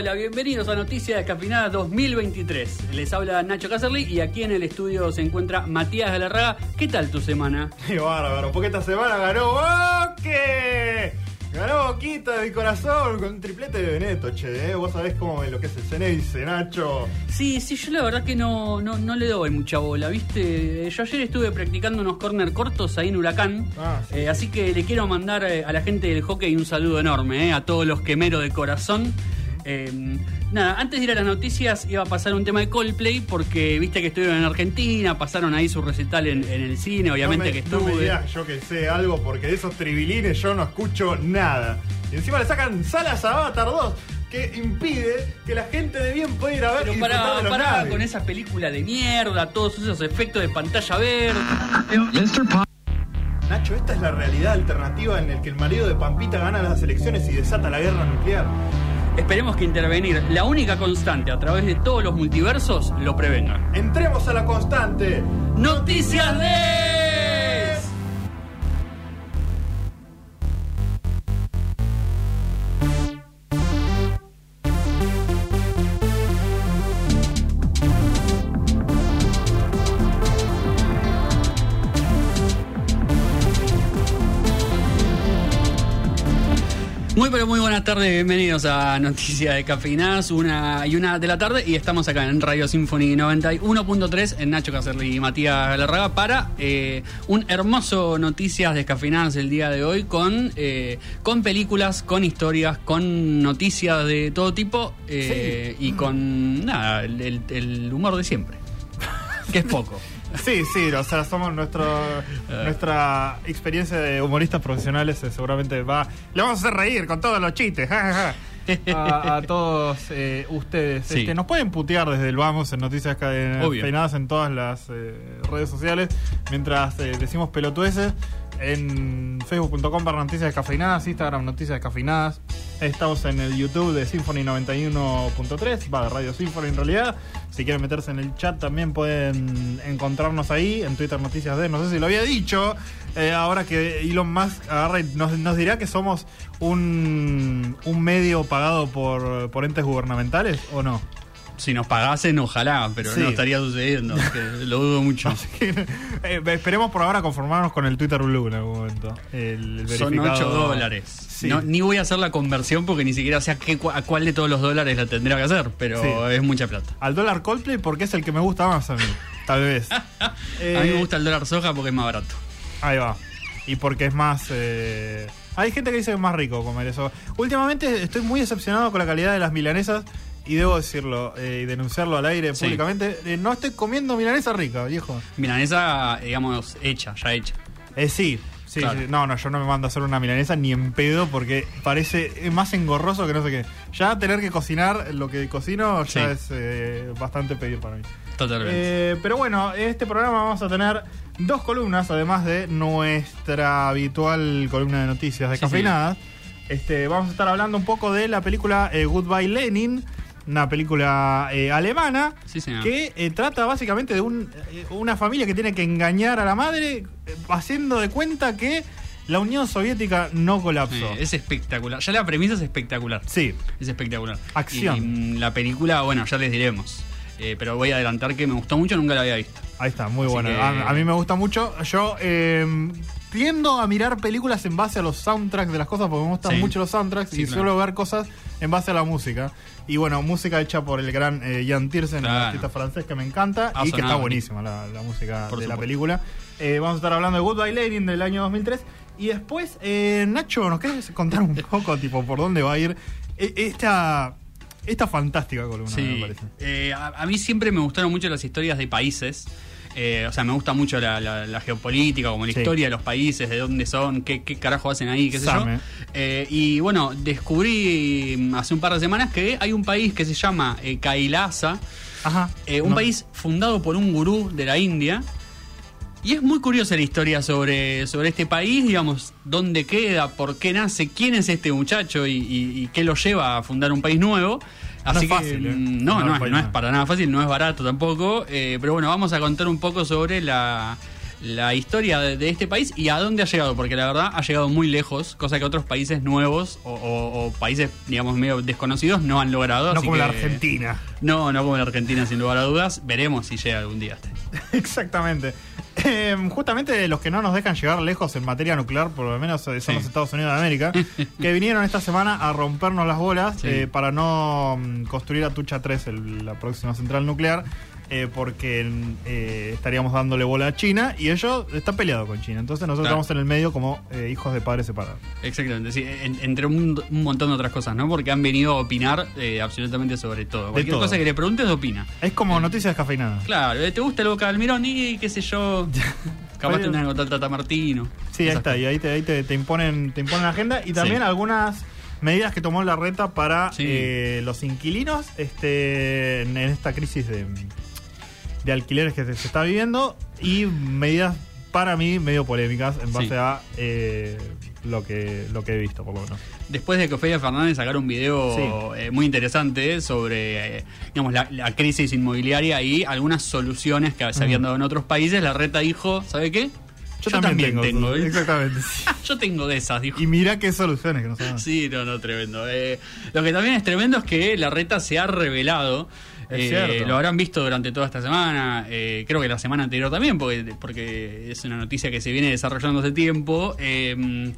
hola, bienvenidos a Noticias Descafeinada 2023. Les habla Nacho Caserly y aquí en el estudio se encuentra Matías Galarraga. ¿Qué tal tu semana? Qué bárbaro, porque esta semana ganó Boque. Ganó Boquita de mi corazón con un triplete de Beneto, che. ¿eh? Vos sabés cómo lo que es el Ceneice, Nacho. Sí, sí, yo la verdad que no, no, no le doy mucha bola, ¿viste? Yo ayer estuve practicando unos corner cortos ahí en Huracán. Ah, sí. Eh, así que le quiero mandar eh, a la gente del hockey un saludo enorme, eh, a todos los quemeros de corazón. Eh, nada, antes de ir a las noticias iba a pasar un tema de Coldplay porque viste que estuvieron en Argentina, pasaron ahí su recital en, en el cine, obviamente no me, que No me estuve. digas yo que sé algo, porque de esos tribilines yo no escucho nada. Y encima le sacan salas a Avatar 2, que impide que la gente de bien pueda ir a ver Pero para, de los para con esa película de mierda, todos esos efectos de pantalla verde. Nacho, esta es la realidad alternativa en la que el marido de Pampita gana las elecciones y desata la guerra nuclear. Esperemos que intervenir, la única constante a través de todos los multiversos, lo prevenga. Entremos a la constante. Noticias de... Muy pero muy buenas tardes, bienvenidos a Noticias de Cafeinadas, una y una de la tarde y estamos acá en Radio Symphony 91.3 en Nacho Cacerli y Matías Galarraga para eh, un hermoso Noticias Descafeinadas el día de hoy con, eh, con películas, con historias, con noticias de todo tipo eh, y con nada, el humor de siempre, que es poco. Sí, sí, o sea, somos nuestro, Eh. nuestra experiencia de humoristas profesionales eh, seguramente va... Le vamos a hacer reír con todos los chistes. A, a todos eh, ustedes. Sí. Este, nos pueden putear desde el Vamos en Noticias. Peinadas en todas las eh, redes sociales mientras eh, decimos pelotudeces en facebook.com para noticias descafeinadas, Instagram noticias descafeinadas. Estamos en el YouTube de Symphony 91.3, va de Radio Symphony en realidad. Si quieren meterse en el chat también pueden encontrarnos ahí, en Twitter Noticias de, no sé si lo había dicho, eh, ahora que Elon Musk agarra y nos, nos dirá que somos un, un medio pagado por, por entes gubernamentales o no. Si nos pagasen, ojalá, pero Sí. no estaría sucediendo, que lo dudo mucho. Que, eh, esperemos por ahora conformarnos con el Twitter Blue en algún momento. El, el Son verificado- 8 dólares. Sí. No, ni voy a hacer la conversión porque ni siquiera sé a, qué, a cuál de todos los dólares la tendría que hacer, pero Sí. es mucha plata. Al dólar Coldplay porque es el que me gusta más a mí, tal vez. a mí me gusta el dólar soja porque es más barato. Ahí va. Y porque es más... eh, Hay gente que dice que es más rico comer eso. Últimamente estoy muy decepcionado con la calidad de las milanesas y debo decirlo eh, y denunciarlo al aire Sí. públicamente. Eh, no estoy comiendo milanesa rica, viejo. Milanesa, digamos, hecha, ya hecha. Eh, sí. Sí, Claro. sí. no, no, yo no me mando a hacer una milanesa ni en pedo porque parece más engorroso que no sé qué. Ya tener que cocinar lo que cocino ya Sí. es eh, bastante pedir para mí. Totalmente. Eh, pero bueno, en este programa vamos a tener dos columnas, además de nuestra habitual columna de noticias de Sí, cafeinadas. Este, vamos a estar hablando un poco de la película eh, Goodbye Lenin, una película eh, alemana sí, que eh, trata básicamente de un, eh, una familia que tiene que engañar a la madre haciendo de cuenta que la Unión Soviética no colapsó. Es espectacular. Ya la premisa es espectacular. Sí, Es espectacular. Acción. Y mm, la película, bueno, ya les diremos. Eh, pero voy a adelantar que me gustó mucho, nunca la había visto. Ahí está, muy Así bueno. que- A, a mí me gusta mucho. Yo eh, tiendo a mirar películas en base a los soundtracks de las cosas porque me gustan Sí. mucho los soundtracks Sí, y claro. suelo ver cosas en base a la música. Y bueno, música hecha por el gran eh, Jan Tiersen, Claro. artista francés que me encanta Ha y que está buenísima la, la música Por de la película. Eh, vamos a estar hablando de Goodbye Lenin del año 2003. Y después, eh, Nacho, ¿nos querés contar un poco tipo por dónde va a ir eh, esta, esta fantástica columna, me Sí, parece? eh, a, a mí siempre me gustaron mucho las historias de países. Eh, o sea, me gusta mucho la, la- la geopolítica, como la Sí. historia de los países, de dónde son, qué, qué carajo hacen ahí, qué sé Same. yo. Eh, y bueno, descubrí mm, hace un par de semanas que hay un país que se llama eh, Kailasa, Ajá. eh, un No. país fundado por un gurú de la India. Y es muy curiosa la historia sobre, sobre este país, digamos, dónde queda, por qué nace, quién es este muchacho y, y- y qué lo lleva a fundar un país nuevo. No Así es que fácil, ¿eh? mm, no, no, un es, no es para nada fácil, no es barato tampoco. eh, pero bueno, vamos a contar un poco sobre la, la historia de, de este país y a dónde ha llegado, porque la verdad ha llegado muy lejos, cosa que otros países nuevos o, o- o países, digamos, medio desconocidos no han logrado. No así como la Argentina. No, no como la Argentina, sin lugar a dudas. Veremos si llega algún día este. Exactamente. Eh, justamente los que no nos dejan llegar lejos en materia nuclear, por lo menos eh, son Sí. los Estados Unidos de América, que vinieron esta semana a rompernos las bolas Sí. eh, para no mm, construir a Tucha 3, el- la próxima central nuclear, eh, porque eh, estaríamos dándole bola a China y ellos están peleados con China. Entonces nosotros Claro. estamos en el medio como eh, hijos de padres separados. Exactamente, sí, en- entre un, un montón de otras cosas, ¿no? Porque han venido a opinar absolutamente sobre todo. Cualquier todo. cosa que le preguntes, opina. Es como noticias descafeinadas. Claro, ¿te gusta el Boca Almirón? Y qué sé yo. Capaz Pero- te andan con Tata Martino. Sí, ahí está, y ahí te, ahí te, te imponen, te imponen la agenda y también Sí. algunas medidas que tomó la reta para Sí. eh, los inquilinos este, en esta crisis de, de alquileres que se, se está viviendo y medidas para mí medio polémicas en base Sí. a eh, lo que lo que he visto por lo menos. Después de que Ofelia Fernández sacara un video Sí. eh, muy interesante sobre eh, digamos, la, la crisis inmobiliaria y algunas soluciones que se habían Mm. dado en otros países, la reta dijo, ¿sabe qué? Yo, también, tengo, exactamente. Yo tengo de esas, dijo. y mira qué soluciones que nos dan. Sí, no, no, tremendo. Eh, lo que también es tremendo es que la reta se ha revelado. Es Eh, cierto. lo habrán visto durante toda esta semana, eh, creo que la semana anterior también, porque, porque es una noticia que se viene desarrollando hace tiempo. Eh,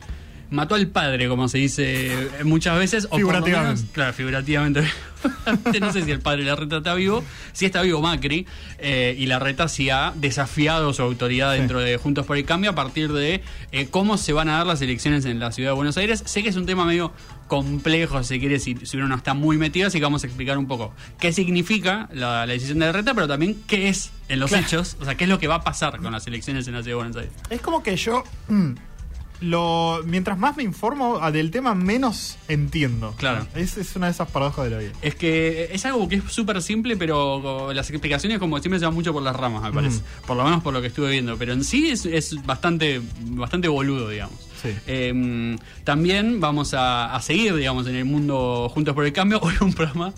mató al padre, como se dice muchas veces. o Figurativamente. menos- claro, figurativamente. no sé si el padre de la reta está vivo. Si está vivo Macri. eh, y la reta sí ha desafiado su autoridad Sí. dentro de Juntos por el Cambio a partir de eh, cómo se van a dar las elecciones en la ciudad de Buenos Aires. Sé que es un tema medio complejo, si quiere, si, si uno no está muy metido, así que vamos a explicar un poco qué significa la, la decisión de la reta, pero también qué es en los Claro. hechos, o sea, qué es lo que va a pasar con las elecciones en la ciudad de Buenos Aires. Es como que yo mm, lo mientras más me informo del tema menos entiendo. Claro. Es, es una de esas paradojas de la vida. Es que es algo que es súper simple, pero las explicaciones, como siempre, se van mucho por las ramas, me parece. Por lo menos por lo que estuve viendo. Pero en sí es, es bastante, bastante boludo, digamos. Sí. Eh, también vamos a, a seguir, digamos, en el mundo Juntos por el Cambio. Hoy un programa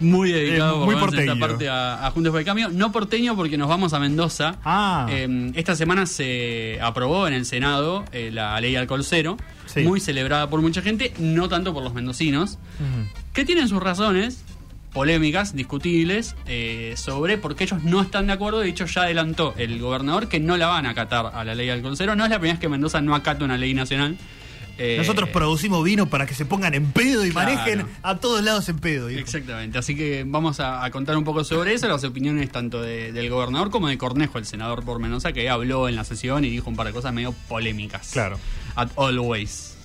muy dedicado Eh, por muy en esta parte a, a Juntos por el Cambio. No porteño porque nos vamos a Mendoza. Ah. Eh, esta semana se aprobó en el Senado eh, la ley alcohol cero, Sí. muy celebrada por mucha gente, no tanto por los mendocinos que tienen sus razones polémicas, discutibles, eh, sobre por qué ellos no están de acuerdo. De hecho, ya adelantó el gobernador que no la van a acatar a la ley del cero. No es la primera vez que Mendoza no acata una ley nacional. Eh, Nosotros producimos vino para que se pongan en pedo y Claro. manejen a todos lados en pedo. Exactamente, así que vamos a, a contar un poco sobre eso, las opiniones tanto de- del gobernador como de Cornejo, el senador por Mendoza, que habló en la sesión y dijo un par de cosas medio polémicas. Claro. At always.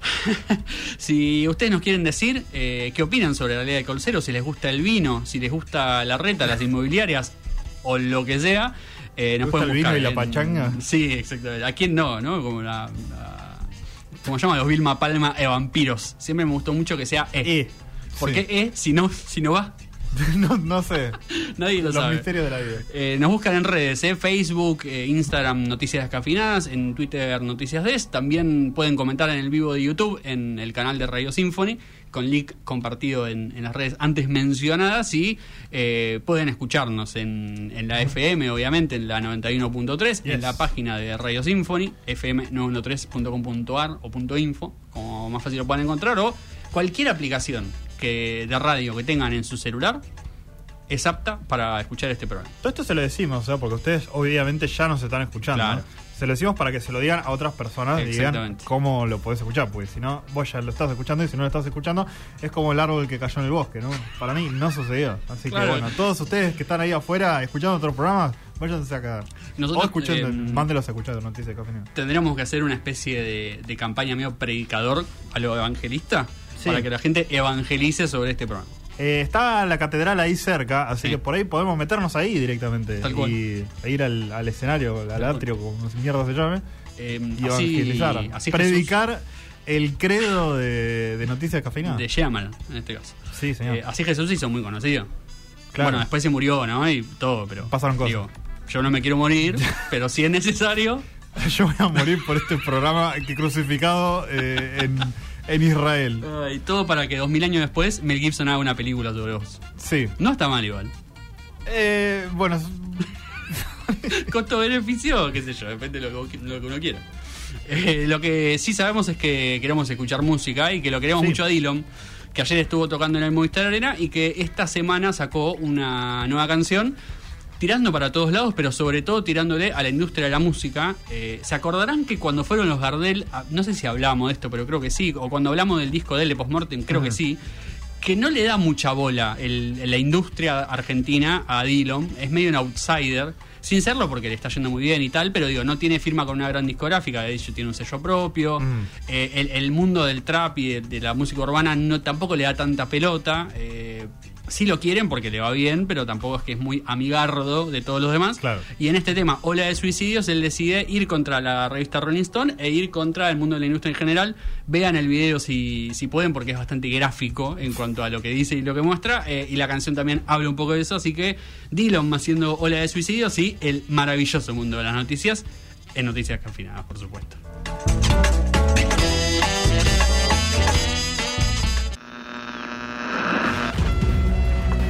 si ustedes nos quieren decir eh, qué opinan sobre la ley de colcero, si les gusta el vino, si les gusta la reta, las inmobiliarias o lo que sea, eh, nos pueden el vino buscar y la en- pachanga? Sí, exactamente. ¿A quién no? ¿No? Como la. la- ¿Cómo se llama? Los Vilma Palma e vampiros. Siempre me gustó mucho que sea E. Eh, ¿Por sí. qué E si no, si no va? no, no sé. Nadie lo Los sabe. misterios de la vida. Eh, nos buscan en redes, ¿eh? Facebook, eh, Instagram, Noticias Descafinadas, en Twitter, Noticias Des. También pueden comentar en el vivo de YouTube, en el canal de Radio Symphony, con link compartido en, en las redes antes mencionadas. Y eh, pueden escucharnos en, en la FM, obviamente, en la 91.3, en la página de Radio Symphony, fm913.com.ar o .info, como más fácil lo pueden encontrar, o cualquier aplicación que de radio que tengan en su celular es apta para escuchar este programa. Todo esto se lo decimos, sea, porque ustedes obviamente ya nos están escuchando. Claro. ¿no? Se lo decimos para que se lo digan a otras personas y digan cómo lo podés escuchar, porque si no, vos ya lo estás escuchando y si no lo estás escuchando, es como el árbol que cayó en el bosque, ¿no? Para mí no sucedió. Así Claro. que bueno, todos ustedes que están ahí afuera escuchando otros programas, váyanse a cagar. Nosotros, o escuchando, eh, mándelos a escuchar Noticias de Café Nero. Tendríamos que hacer una especie de, de campaña medio predicador a lo evangelista Sí. para que la gente evangelice sobre este programa. Eh, está la catedral ahí cerca, así Sí. que por ahí podemos meternos ahí directamente. Tal cual. Y e ir al, al escenario, al cual. atrio, como mierda se llame. Eh, y evangelizar. así Predicar el credo de, de Noticias Cafeinadas. de Yamal, en este caso. Sí, señor. Eh, así Jesús hizo muy conocido. Claro. Bueno, después se murió, ¿no? Y todo, pero. Pasaron cosas. digo, yo no me quiero morir, pero si es necesario. Yo voy a morir por este programa que crucificado eh, en, en Israel. Y todo para que dos mil años después Mel Gibson haga una película sobre vos. Sí. No está mal igual. Eh, bueno, Costo-beneficio, qué sé yo, depende de lo que, lo que uno quiera. Eh, lo que sí sabemos es que queremos escuchar música y que lo queremos Sí. mucho a Dillon, que ayer estuvo tocando en el Movistar Arena y que esta semana sacó una nueva canción tirando para todos lados, pero sobre todo tirándole a la industria de la música. Eh, ¿Se acordarán que cuando fueron los Gardel, ah, no sé si hablamos de esto, pero creo que sí, o cuando hablamos del disco de él de Postmortem, creo que sí, que no le da mucha bola el- la industria argentina a Dillon, es medio un outsider, sin serlo porque le está yendo muy bien y tal, pero digo, no tiene firma con una gran discográfica, de hecho tiene un sello propio, Mm. eh, el, el mundo del trap y de, de la música urbana no tampoco le da tanta pelota, eh, sí lo quieren porque le va bien, pero tampoco es que es muy amigardo de todos los demás. Claro. Y en este tema, Ola de Suicidios, él decide ir contra la revista Rolling Stone e ir contra el mundo de la industria en general. Vean el video si, si pueden, porque es bastante gráfico en cuanto a lo que dice y lo que muestra. eh, y la canción también habla un poco de eso. Así que Dylan haciendo Ola de Suicidios y el maravilloso mundo de las noticias, en Noticias Cafinadas, por supuesto.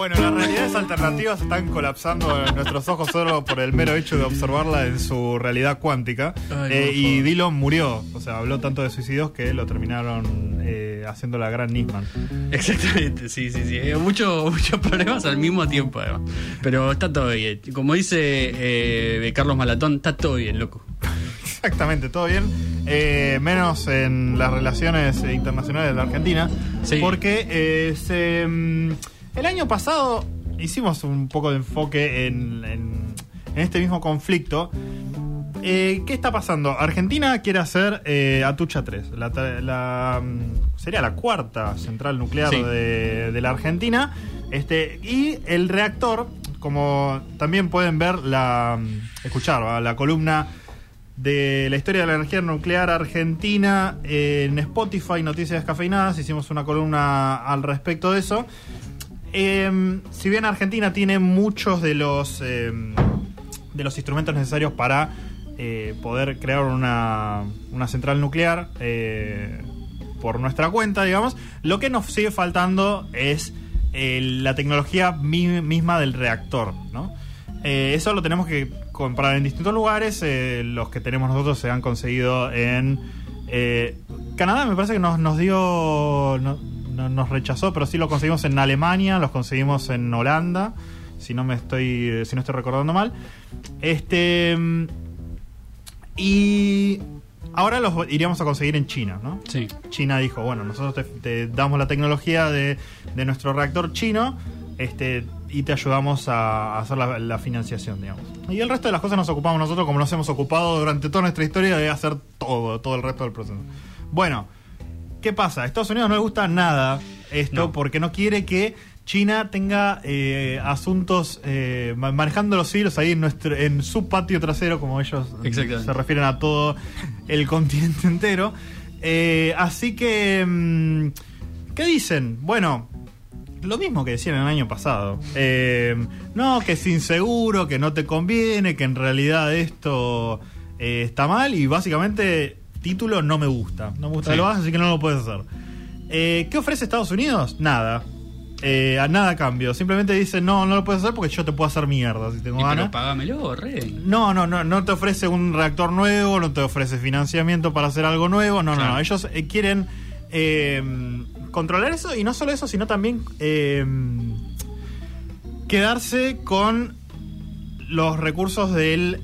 Bueno, las realidades alternativas están colapsando en nuestros ojos solo por el mero hecho de observarla en su realidad cuántica. Ay, Eh, y. Dillon murió, o sea, habló tanto de suicidios que lo terminaron eh, haciendo la gran Nisman. Exactamente, sí, sí, sí. Eh, mucho- muchos problemas al mismo tiempo, además. Pero está todo bien. Como dice eh, Carlos Malatón, está todo bien, loco. Exactamente, todo bien. Eh, menos en las relaciones internacionales de la Argentina. Sí. Porque eh, se, mm, el año pasado hicimos un poco de enfoque en, en- en este mismo conflicto. Eh, ¿Qué está pasando? Argentina quiere hacer eh, Atucha 3. La, la, mm, sería la cuarta central nuclear Sí. de, de la Argentina. Este, y el reactor, como también pueden ver, la mm, escuchar ¿va? la columna de la historia de la energía nuclear argentina en Spotify, Noticias Descafeinadas. Hicimos una columna al respecto de eso. Eh, si bien Argentina tiene muchos de los eh, de los instrumentos necesarios para eh, poder crear una, una central nuclear eh, por nuestra cuenta, digamos, lo que nos sigue faltando es eh, la tecnología mi- misma del reactor, ¿no? Eso lo tenemos que comprar en distintos lugares. los que tenemos nosotros se han conseguido en Canadá. Me parece que nos, nos dio. No- nos rechazó, pero sí lo conseguimos en Alemania, los conseguimos en Holanda. Si no me estoy. eh, Si no estoy recordando mal. Este. mm, Y. Ahora los iríamos a conseguir en China, ¿no? Sí. China dijo, bueno, nosotros te, te damos la tecnología de, de nuestro reactor chino este, y te ayudamos a, a hacer la, la financiación, digamos. Y el resto de las cosas nos ocupamos nosotros como nos hemos ocupado durante toda nuestra historia de hacer todo, todo el resto del proceso. Bueno, ¿qué pasa? A Estados Unidos no le gusta nada esto No. porque no quiere que China tenga eh, asuntos eh, ma- manejando los hilos ahí en nuestro en su patio trasero, como ellos Exactamente. se refieren a todo el continente entero. Eh, así que, mm, ¿qué dicen? Bueno, lo mismo que decían el año pasado. Eh, no, que es inseguro, que no te conviene, que en realidad esto eh, está mal y básicamente título no me gusta. No me gusta Sí. que lo hagas, así que no lo puedes hacer. Eh, ¿Qué ofrece Estados Unidos? Nada. Eh, a nada a cambio. Simplemente dice, no, no lo puedes hacer porque yo te puedo hacer mierda si tengo Y ganas. pero pagámelo, rey. No, no, no, no te ofrece un reactor nuevo, no te ofrece financiamiento para hacer algo nuevo, no, no, Claro. no. Ellos eh, quieren controlar eso y no solo eso, sino también quedarse con los recursos del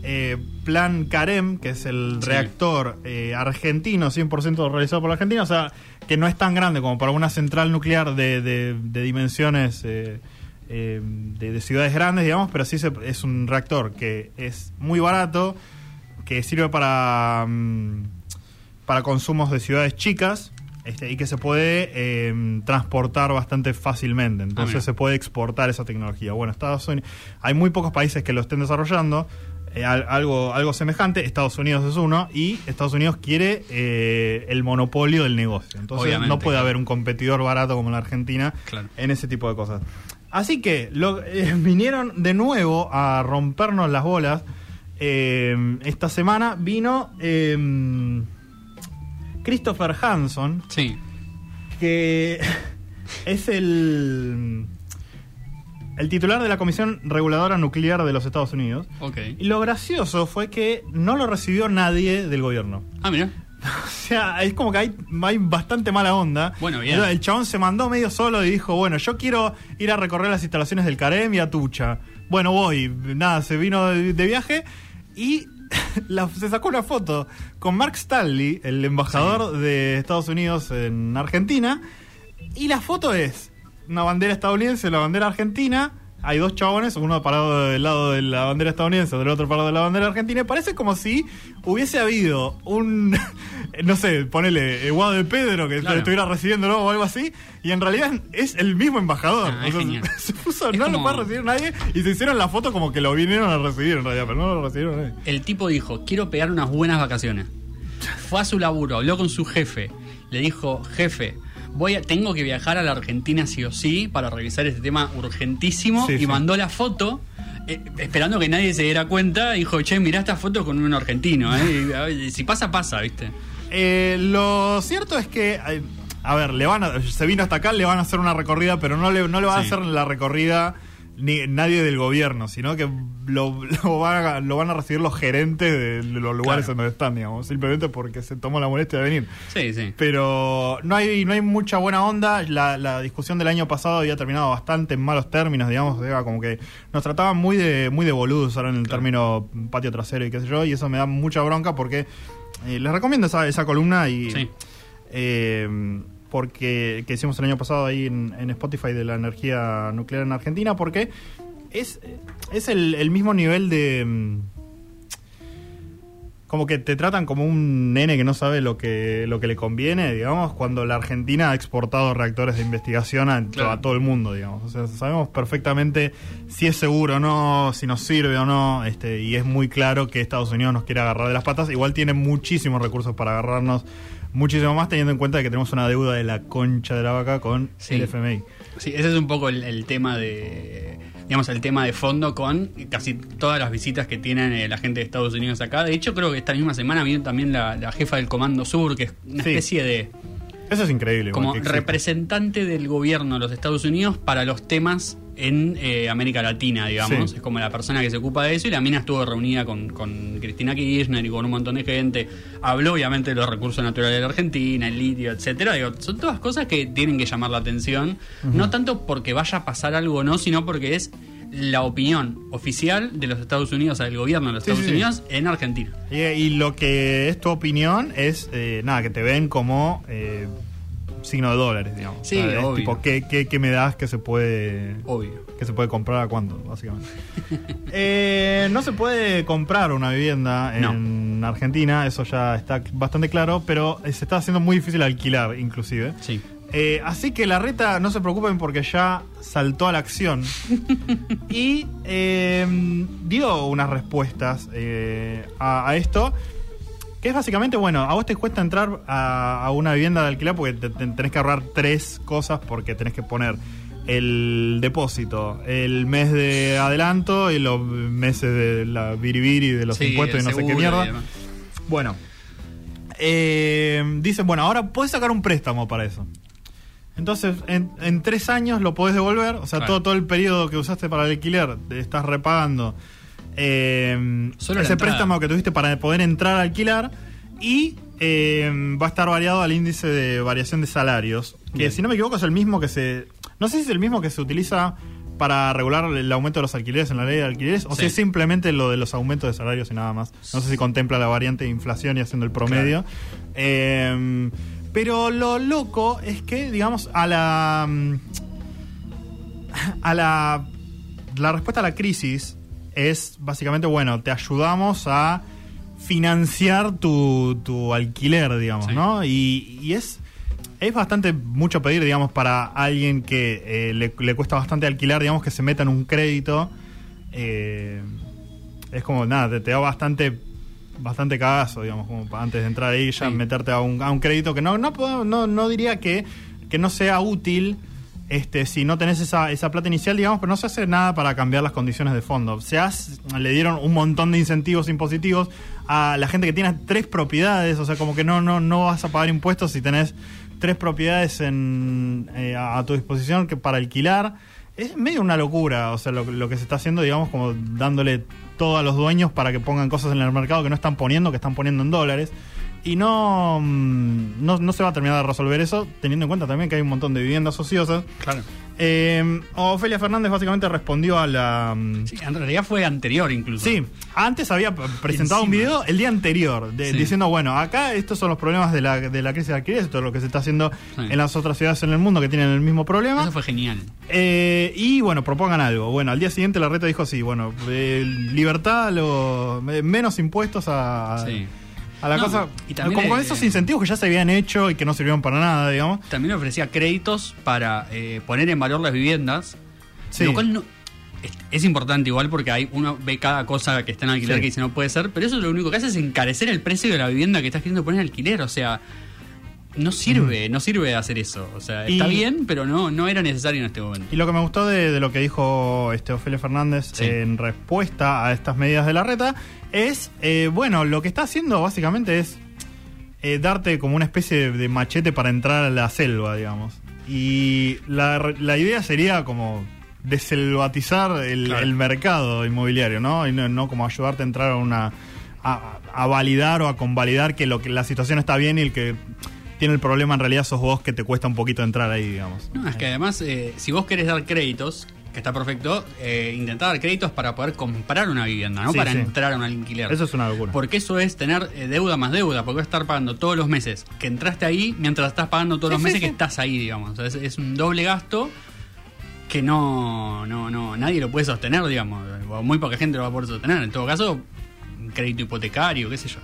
plan CAREM, que es el Sí. reactor eh, argentino, 100% realizado por la Argentina, o sea, que no es tan grande como para una central nuclear de, de- de dimensiones eh, eh, de, de ciudades grandes, digamos, pero sí se- es un reactor que es muy barato, que sirve para, mm, para consumos de ciudades chicas. Este, y que se puede eh, transportar bastante fácilmente. Entonces mira. se puede exportar esa tecnología. Bueno, Estados Unidos, hay muy pocos países que lo estén desarrollando. Eh, al- algo, algo semejante. Estados Unidos es uno y Estados Unidos quiere eh, el monopolio del negocio. Entonces Obviamente, no puede claro. haber un competidor barato como la Argentina Claro. en ese tipo de cosas. Así que lo- eh, vinieron de nuevo a rompernos las bolas. Esta semana vino Christopher Hanson, Sí. que es el, el titular de la Comisión Reguladora Nuclear de los Estados Unidos. Ok. Y lo gracioso fue que no lo recibió nadie del gobierno. Ah, mira. O sea, es como que hay, hay bastante mala onda. Bueno, bien. El chabón se mandó medio solo y dijo, bueno, yo quiero ir a recorrer las instalaciones del Carem y a Tucha. Bueno, voy. Nada, se vino de, de viaje y la- se sacó una foto con Mark Stanley, el embajador de Estados Unidos en Argentina. Y la foto es una bandera estadounidense, la bandera argentina. Hay dos chabones, uno parado del lado de la bandera estadounidense, del otro parado de la bandera argentina. Y parece como si hubiese habido un, no sé, ponele, Guado de Pedro que Claro. estuviera recibiéndolo o algo así. Y en realidad es el mismo embajador. Ah, O sea, genial. se puso, Es no lo como- puede recibir nadie. Y se hicieron la foto como que lo vinieron a recibir en realidad, pero no lo recibieron nadie. El tipo dijo, quiero pegar unas buenas vacaciones. Fue a su laburo, habló con su jefe. Le dijo, jefe, voy a, tengo que viajar a la Argentina sí o sí para revisar este tema urgentísimo. Sí, y sí. mandó la foto, eh, esperando que nadie se diera cuenta. Dijo, che, mirá esta foto con un argentino. eh". Y, si pasa, pasa, ¿viste? Eh, lo cierto es que, eh, a ver, le van a- se vino hasta acá, le van a hacer una recorrida, pero no le, no le va a hacer la recorrida ni nadie del gobierno, sino que lo, lo van, a, lo van a recibir los gerentes de los lugares Claro. donde están, digamos, simplemente porque se tomó la molestia de venir. Sí, sí. Pero no hay, no hay mucha buena onda. La, la discusión del año pasado había terminado bastante en malos términos, digamos. Era como que nos trataban muy de, muy de boludos ahora en el Claro. término patio trasero y qué sé yo. Y eso me da mucha bronca porque eh, les recomiendo esa, esa columna y. Sí. eh, porque que hicimos el año pasado ahí en, en Spotify de la energía nuclear en Argentina, porque es, es el, el mismo nivel de. mm, Como que te tratan como un nene que no sabe lo que, lo que le conviene, digamos, cuando la Argentina ha exportado reactores de investigación a, Claro. a todo el mundo, digamos. O sea, sabemos perfectamente si es seguro o no, si nos sirve o no, este, y es muy claro que Estados Unidos nos quiere agarrar de las patas. Igual tiene muchísimos recursos para agarrarnos, muchísimo más, teniendo en cuenta que tenemos una deuda de la concha de la vaca con Sí. el FMI. Sí, ese es un poco el, el tema de. Digamos, el tema de fondo con casi todas las visitas que tienen eh, la gente de Estados Unidos acá. De hecho, creo que esta misma semana vino también la, la jefa del Comando Sur, que es una Sí. especie de. Eso es increíble. como representante del gobierno de los Estados Unidos para los temas en eh, América Latina, digamos. Sí. Es como la persona que se ocupa de eso y la mina estuvo reunida con, con Cristina Kirchner y con un montón de gente. Habló obviamente de los recursos naturales de la Argentina, el litio, etcétera. Digo, son todas cosas que tienen que llamar la atención, no tanto porque vaya a pasar algo o no, sino porque es la opinión oficial de los Estados Unidos, o sea, del gobierno de los Sí, Estados sí. Unidos en Argentina. Y, y lo que es tu opinión es, eh, nada, que te ven como eh, signo de dólares, digamos. Sí, O sea, es obvio. tipo, ¿qué, qué, qué me das que se puede Obvio. que se puede comprar a cuánto, básicamente? Eh, no se puede comprar una vivienda en Argentina, eso ya está bastante claro, pero eh, se está haciendo muy difícil alquilar, inclusive. Sí. Eh, así que la reta, no se preocupen porque ya saltó a la acción y eh, dio unas respuestas eh, a, a esto. Que es básicamente, bueno, a vos te cuesta entrar a, a una vivienda de alquiler porque te- te- tenés que ahorrar tres cosas porque tenés que poner el depósito, el mes de adelanto y los meses de la biribiri de los Sí, impuestos y no sé qué mierda. Bueno, eh, dicen, bueno, ahora puedes sacar un préstamo para eso. Entonces, en, en tres años lo podés devolver, o sea, Claro. todo, todo el periodo que usaste para el alquiler, te estás repagando eh, Solo ese préstamo que tuviste para poder entrar a alquilar y eh, va a estar variado al índice de variación de salarios, que Bien. si no me equivoco es el mismo que se... No sé si es el mismo que se utiliza para regular el aumento de los alquileres en la ley de alquileres o Sí. si es simplemente lo de los aumentos de salarios y nada más. No sé si contempla la variante de inflación y haciendo el promedio. Eh, pero lo loco es que, digamos, a la. mm, A la. La respuesta a la crisis es básicamente, bueno, te ayudamos a financiar tu, tu alquiler, digamos, Sí. ¿no? Y, y es. Es bastante mucho pedir, digamos, para alguien que eh, le, le cuesta bastante alquilar, digamos, que se meta en un crédito. eh, es como, nada, te, te da bastante bastante cagazo, digamos, como antes de entrar ahí ya Sí. meterte a un, a un crédito que no, no, puedo- no, no diría que, que no sea útil este, si no tenés esa, esa plata inicial, digamos, pero no se hace nada para cambiar las condiciones de fondo. Se hace- le dieron un montón de incentivos impositivos a la gente que tiene tres propiedades, o sea, como que no, no, no vas a pagar impuestos si tenés tres propiedades en, eh, a, tu disposición que para alquilar. Es medio una locura, o sea, lo, lo que se está haciendo, digamos, como dándole todo a los dueños para que pongan cosas en el mercado que no están poniendo, que están poniendo en dólares. Y no, mm, no, no se va a terminar de resolver eso, teniendo en cuenta también que hay un montón de viviendas ociosas. Claro. Eh, Ofelia Fernández básicamente respondió a la... mm, Sí, en realidad fue anterior incluso. Sí, antes había presentado un video el día anterior de- Sí. diciendo, bueno, acá estos son los problemas de la, de la crisis de alquiler, esto es lo que se está haciendo Sí. en las otras ciudades en el mundo que tienen el mismo problema. Eso fue genial. Eh, y bueno, propongan algo. Bueno, al día siguiente la reta dijo sí, bueno, eh, libertad, lo, eh, menos impuestos a, Sí. A la No, cosa. y también, como con eh, esos incentivos que ya se habían hecho y que no sirvieron para nada, digamos. También ofrecía créditos para eh, poner en valor las viviendas. Sí. Lo cual no, es, es importante igual porque hay uno ve cada cosa que está en alquiler Sí. que dice no puede ser, pero eso lo único que hace es encarecer el precio de la vivienda que estás queriendo poner en alquiler. O sea, no sirve, no sirve hacer eso. O sea, está Y- bien, pero no, no era necesario en este momento. Y lo que me gustó de, de lo que dijo este Ofelia Fernández Sí. en respuesta a estas medidas de la reta es, eh, bueno, lo que está haciendo básicamente es eh, darte como una especie de, machete para entrar a la selva, digamos. Y la, la idea sería como deselvatizar el, Claro. el mercado inmobiliario, ¿no? Y no, no como ayudarte a entrar a una... A, a validar o a convalidar que, lo que la situación está bien y el que tiene el problema en realidad sos vos que te cuesta un poquito entrar ahí, digamos. No, es que además, eh, si vos querés dar créditos, que está perfecto, eh, intentar dar créditos para poder comprar una vivienda, no Sí, para sí. entrar a un alquiler. Eso es una locura. Porque eso es tener eh, deuda más deuda, porque vas a estar pagando todos los meses que entraste ahí mientras estás pagando todos Sí, los meses sí. que estás ahí, digamos. O sea, es, es un doble gasto que no, no, no, nadie lo puede sostener, digamos. O muy poca gente lo va a poder sostener. En todo caso, un crédito hipotecario, qué sé yo.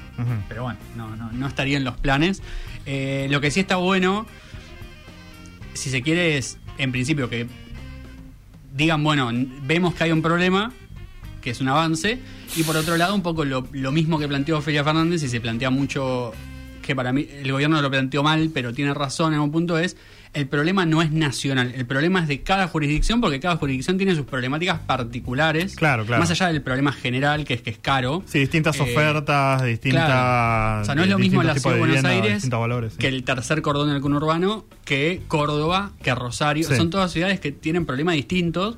Pero bueno, no, no, no estaría en los planes. Eh, lo que sí está bueno, si se quiere, es en principio que digan, bueno, vemos que hay un problema, que es un avance, y por otro lado, un poco lo, lo mismo que planteó Felia Fernández, y se plantea mucho que para mí el gobierno lo planteó mal, pero tiene razón en un punto, es el problema no es nacional, el problema es de cada jurisdicción, porque cada jurisdicción tiene sus problemáticas particulares, Claro, claro. más allá del problema general, que es que es caro. Sí, distintas Eh, ofertas, distintas. Claro. O sea, no es lo mismo la ciudad de Buenos vivienda, Aires distintos valores. sí. que el tercer cordón del conurbano, que Córdoba, que Rosario. Sí. Son todas ciudades que tienen problemas distintos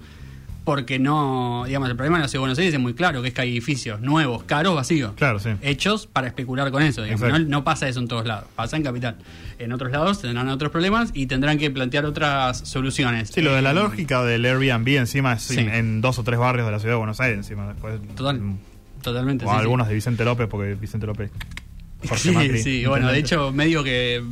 porque no, digamos, el problema de la ciudad de Buenos Aires es muy claro, que es que hay edificios nuevos, caros, vacíos. Claro, sí. Hechos para especular con eso, digamos. No, no pasa eso en todos lados, pasa en capital. En otros lados tendrán otros problemas y tendrán que plantear otras soluciones. Sí, lo de la Eh, lógica del Airbnb encima es Sí. en, en dos o tres barrios de la ciudad de Buenos Aires encima. Después, Total, mm, totalmente. O sí, algunos de Vicente López, porque Vicente López. Jorge Sí, Macri, sí, bueno, de hecho, medio que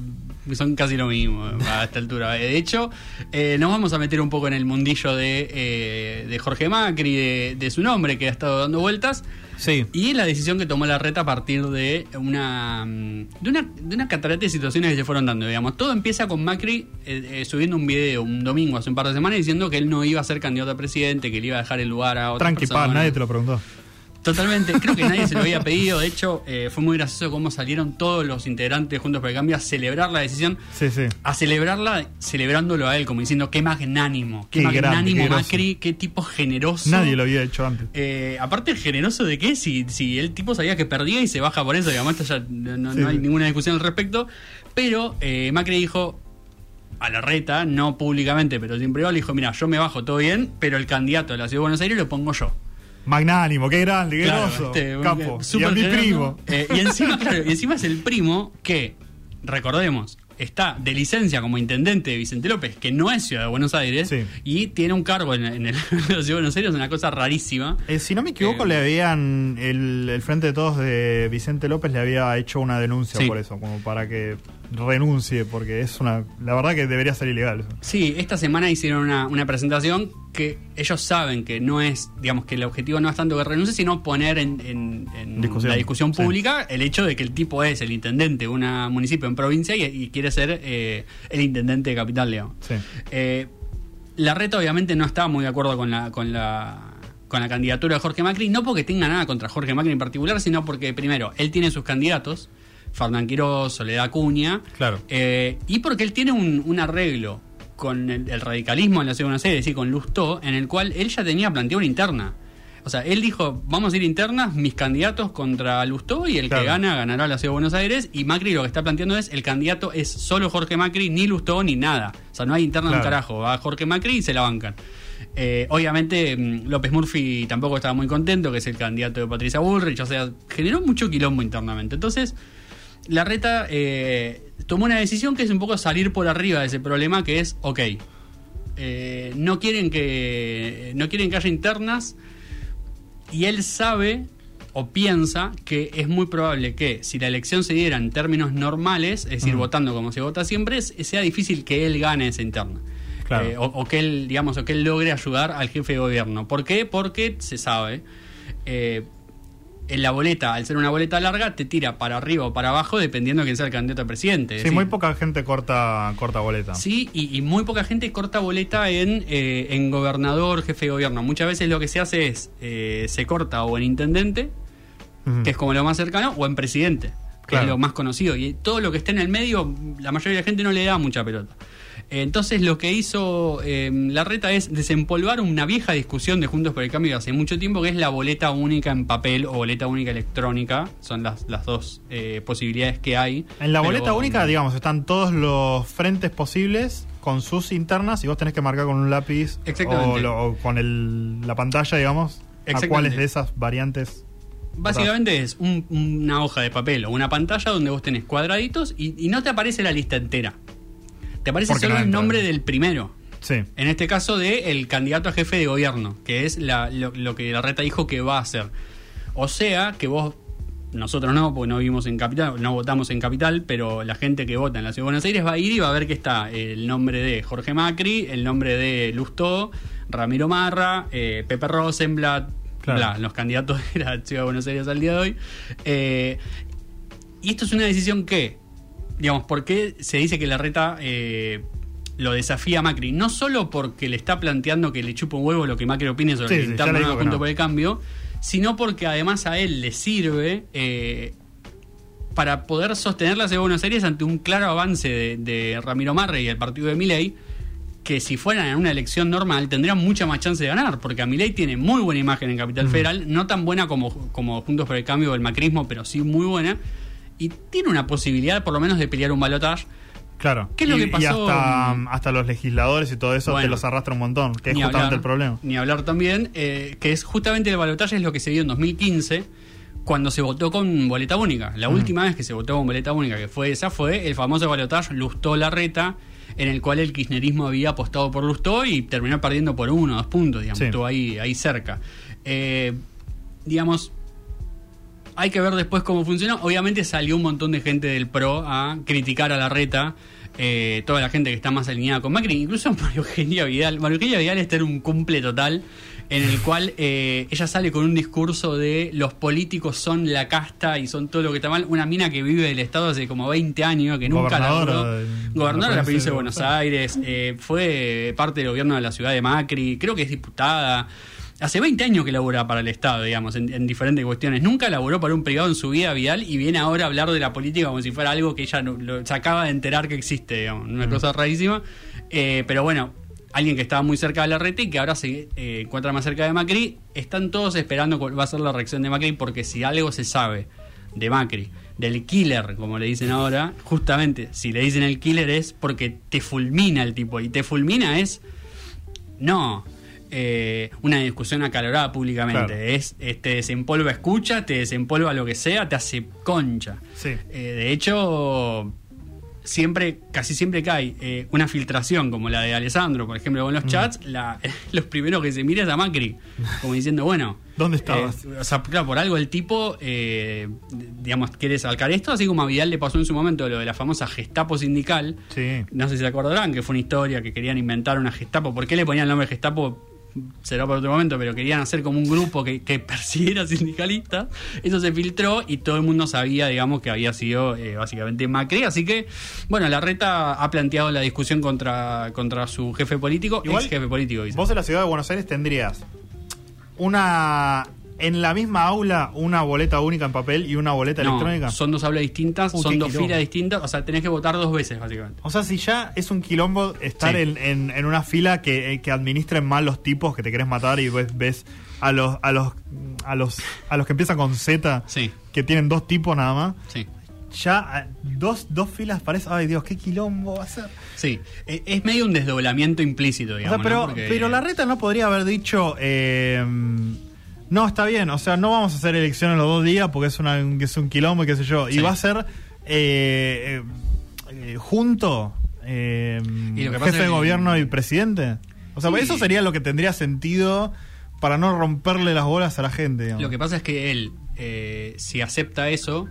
son casi lo mismo a esta altura. De hecho, eh, nos vamos a meter un poco en el mundillo de, eh, de Jorge Macri, de, de su nombre, que ha estado dando vueltas, Sí. y la decisión que tomó la reta a partir de una, de una, de una catarata de situaciones que se fueron dando, digamos. Todo empieza con Macri eh, eh, subiendo un video un domingo hace un par de semanas diciendo que él no iba a ser candidato a presidente, que le iba a dejar el lugar a otra Tranqui, pa, nadie te lo preguntó. Totalmente, creo que nadie se lo había pedido. De hecho, eh, fue muy gracioso cómo salieron todos los integrantes Juntos por el Cambio a celebrar la decisión, Sí, sí. a celebrarla celebrándolo a él, como diciendo qué magnánimo, qué, Qué grande, magnánimo groso. Macri, qué tipo generoso. Nadie lo había hecho antes. Eh, aparte, generoso de qué, si, si el tipo sabía que perdía y se baja por eso, digamos, esto ya no, no- Sí. no hay ninguna discusión al respecto. Pero eh, Macri dijo a la reta, no públicamente, pero sin privado, le dijo: Mira, yo me bajo todo bien, pero el candidato de la ciudad de Buenos Aires lo pongo yo. Magnánimo, qué grande, qué Claro, groso. este, Capo. Y a mi primo. Eh, y, encima, claro, y encima es el primo que, recordemos, está de licencia como intendente de Vicente López, que no es ciudad de Buenos Aires, Sí. y tiene un cargo en, en el- en la ciudad de Buenos Aires, una cosa rarísima. Eh, si no me equivoco, Eh, le habían. El, el Frente de Todos de Vicente López le había hecho una denuncia Sí. por eso, como para que renuncie, porque es una. La verdad que debería ser ilegal eso. Sí, esta semana hicieron una, una presentación que ellos saben que no es, digamos, que el objetivo no es tanto que renuncie, sino poner en, en- en Discusión. la discusión Sí. pública el hecho de que el tipo es el intendente de un municipio en provincia y, y quiere ser eh, el intendente de capital, digamos. Sí. Eh, la reta obviamente no estaba muy de acuerdo con la, con la con la candidatura de Jorge Macri, no porque tenga nada contra Jorge Macri en particular, sino porque, primero, él tiene sus candidatos, Fernán Quiroz, Soledad Acuña, Claro. eh, y porque él tiene un, un arreglo con el, el radicalismo en la ciudad de Buenos Aires, es decir, con Lustó, en el cual él ya tenía planteado una interna. O sea, él dijo, vamos a ir internas, mis candidatos contra Lustó y el Claro. que gana, ganará la ciudad de Buenos Aires. Y Macri lo que está planteando es, el candidato es solo Jorge Macri, ni Lustó ni nada. O sea, no hay interna de un Claro. carajo, va Jorge Macri y se la bancan. Eh, obviamente mm, López Murphy tampoco estaba muy contento, que es el candidato de Patricia Bullrich, o sea, generó mucho quilombo internamente. Entonces, la reta eh, tomó una decisión que es un poco salir por arriba de ese problema, que es, ok, eh, no quieren que no quieren que haya internas y él sabe o piensa que es muy probable que si la elección se diera en términos normales, es decir, Mm. votando como se vota siempre, sea difícil que él gane esa interna. Claro. Eh, o, o que él, digamos, o que él logre ayudar al jefe de gobierno. ¿Por qué? Porque se sabe. eh, en la boleta, al ser una boleta larga, te tira para arriba o para abajo dependiendo de quién sea el candidato a presidente. Es Sí, decir, muy poca gente corta, corta boleta. Sí, y, y muy poca gente corta boleta en, eh, en gobernador, jefe de gobierno. Muchas veces lo que se hace es, eh, se corta o en intendente, que es como lo más cercano, o en presidente, que Claro. es lo más conocido. Y todo lo que esté en el medio, la mayoría de la gente no le da mucha pelota. Entonces lo que hizo eh, la reta es desempolvar una vieja discusión de Juntos por el Cambio de hace mucho tiempo, que es la boleta única en papel o boleta única electrónica. Son las, las dos eh, posibilidades que hay. En la Pero- boleta única, digamos, están todos los frentes posibles con sus internas y vos tenés que marcar con un lápiz o, lo- o con el- la pantalla, digamos, a cuáles de esas variantes. Básicamente es un- una hoja de papel o una pantalla donde vos tenés cuadraditos y, y no te aparece la lista entera. Te aparece solo no el nombre del primero. Sí. En este caso de el candidato a jefe de gobierno, que es la- lo, lo que la reta dijo que va a hacer. O sea que vos, nosotros no, porque no vivimos en capital, no votamos en capital, pero la gente que vota en la ciudad de Buenos Aires va a ir y va a ver que está el nombre de Jorge Macri, el nombre de Lustó, Ramiro Marra, eh, Pepe Rosenblatt, Claro. bla, los candidatos de la ciudad de Buenos Aires al día de hoy. Eh, y esto es una decisión que, digamos, ¿por qué se dice que la reta eh, lo desafía a Macri? No solo porque le está planteando que le chupa un huevo lo que Macri opine sobre Sí, el sí, interno no. por el Cambio, sino porque además a él le sirve eh, para poder sostener la de Buenos Aires ante un claro avance de, de Ramiro Marre y el partido de Milei que si fueran en una elección normal tendrían mucha más chance de ganar, porque a Milei tiene muy buena imagen en Capital Federal, no tan buena como, como Juntos por el Cambio o el macrismo, pero sí muy buena, y tiene una posibilidad por lo menos de pelear un balotaje. Claro. ¿Qué es lo y, que pasó? y hasta, hasta los legisladores y todo eso Bueno. te los arrastra un montón, que es justamente hablar, el problema. Ni hablar también, eh, que es justamente el balotaje es lo que se dio en 2015, cuando se votó con boleta única. La Mm. última vez que se votó con boleta única, que fue esa, fue el famoso balotaje Lustó Larreta, en el cual el kirchnerismo había apostado por Lustó y terminó perdiendo por uno o dos puntos, digamos, Sí. estuvo ahí, ahí cerca. Eh, digamos, hay que ver después cómo funcionó. Obviamente salió un montón de gente del PRO a criticar a la reta. eh, toda la gente que está más alineada con Macri, incluso María Eugenia Vidal. María Eugenia Vidal está en un cumple total en el cual eh, ella sale con un discurso de los políticos son la casta y son todo lo que está mal. Una mina que vive del Estado hace como 20 años, que nunca Gobernadora laburó. Gobernadora de la provincia de Buenos Buenos Aires, eh, fue parte del gobierno de la ciudad de Macri, creo que es diputada. Hace 20 años que labura para el Estado, digamos, en, en diferentes cuestiones. Nunca laburó para un privado en su vida, Vidal, y viene ahora a hablar de la política como si fuera algo que ella no- lo- se acaba de enterar que existe, digamos. Una cosa rarísima. Eh, pero bueno, alguien que estaba muy cerca de la reta y que ahora se eh, encuentra más cerca de Macri, están todos esperando cuál va a ser la reacción de Macri, porque si algo se sabe de Macri, del killer, como le dicen ahora, justamente, si le dicen el killer es porque te fulmina el tipo, y te fulmina es, no, eh, una discusión acalorada públicamente, Claro. es, es te desempolva escucha, te desempolva lo que sea, te hace concha. Sí. Eh, de hecho, siempre, casi siempre que hay eh, una filtración como la de Alessandro, por ejemplo, con los chats, la- los primeros que se mira es a Macri, como diciendo, bueno, ¿Dónde estabas? eh, o sea, claro, por algo el tipo, eh, digamos, quiere salcar esto, así como a Vidal le pasó en su momento lo de la famosa Gestapo sindical. Sí. No sé si se acordarán que fue una historia que querían inventar una Gestapo. ¿Por qué le ponían el nombre Gestapo? Será por otro momento, pero querían hacer como un grupo que, que persiguiera sindicalistas. Eso se filtró y todo el mundo sabía, digamos, que había sido eh, básicamente Macri. Así que, bueno, la reta ha planteado la discusión contra, contra su jefe político, Igual, ex jefe político, dice. Vos en la ciudad de Buenos Aires tendrías una en la misma aula una boleta única en papel y una boleta No, electrónica? son dos aulas distintas, Uh, son dos quilombo. filas distintas, o sea, tenés que votar dos veces, básicamente. O sea, si ya es un quilombo estar Sí. en, en- en una fila que, eh, que administren mal los tipos que te querés matar y ves, ves a los a los a los a los que empiezan con Z Sí, que tienen dos tipos nada más. sí. Ya eh, dos, dos filas parece, ay Dios, qué quilombo va a ser. Sí, E- es medio un desdoblamiento implícito, O digamos. sea, pero, ¿no? Porque- pero la reta no podría haber dicho, eh, no, está bien, o sea, no vamos a hacer elecciones los dos días porque es, una, es un quilombo y qué sé yo. Y va a ser eh, eh, eh, junto eh, Y lo que pasa jefe de gobierno y presidente. O sea, Sí. eso sería lo que tendría sentido para no romperle las bolas a la gente. digamos. Lo que pasa es que él, eh, si acepta eso,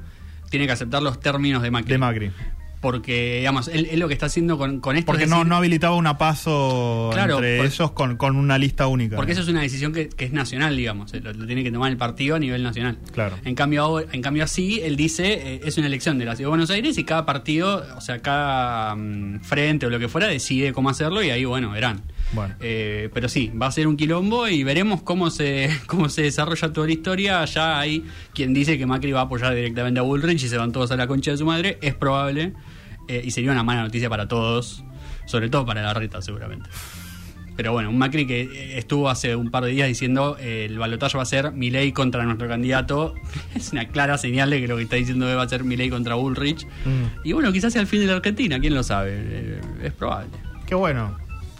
tiene que aceptar los términos de Macri. de Macri. Porque, digamos, él, él lo que está haciendo con, con esto Porque es no, decir- no habilitaba una paso Claro, entre por- ellos con, con una lista única. Porque eso es una decisión que, que es nacional, digamos. Lo, lo tiene que tomar el partido a nivel nacional. Claro. En cambio, en cambio así, él dice, eh, es una elección de la Ciudad de Buenos Aires y cada partido, o sea, cada mm, frente o lo que fuera, decide cómo hacerlo y ahí, bueno, verán. Bueno. Eh, pero sí, va a ser un quilombo y veremos cómo se, cómo se desarrolla toda la historia. Ya hay quien dice que Macri va a apoyar directamente a Bullrich y se van todos a la concha de su madre. Es probable eh, y sería una mala noticia para todos, sobre todo para la reta seguramente. Pero bueno, un Macri que eh, estuvo hace un par de días diciendo eh, el balotaje va a ser Milei contra nuestro candidato. Es una clara señal de que lo que está diciendo va a ser Milei contra Bullrich. Mm. Y bueno, quizás sea el fin de la Argentina, quién lo sabe. Eh, es probable. Qué bueno.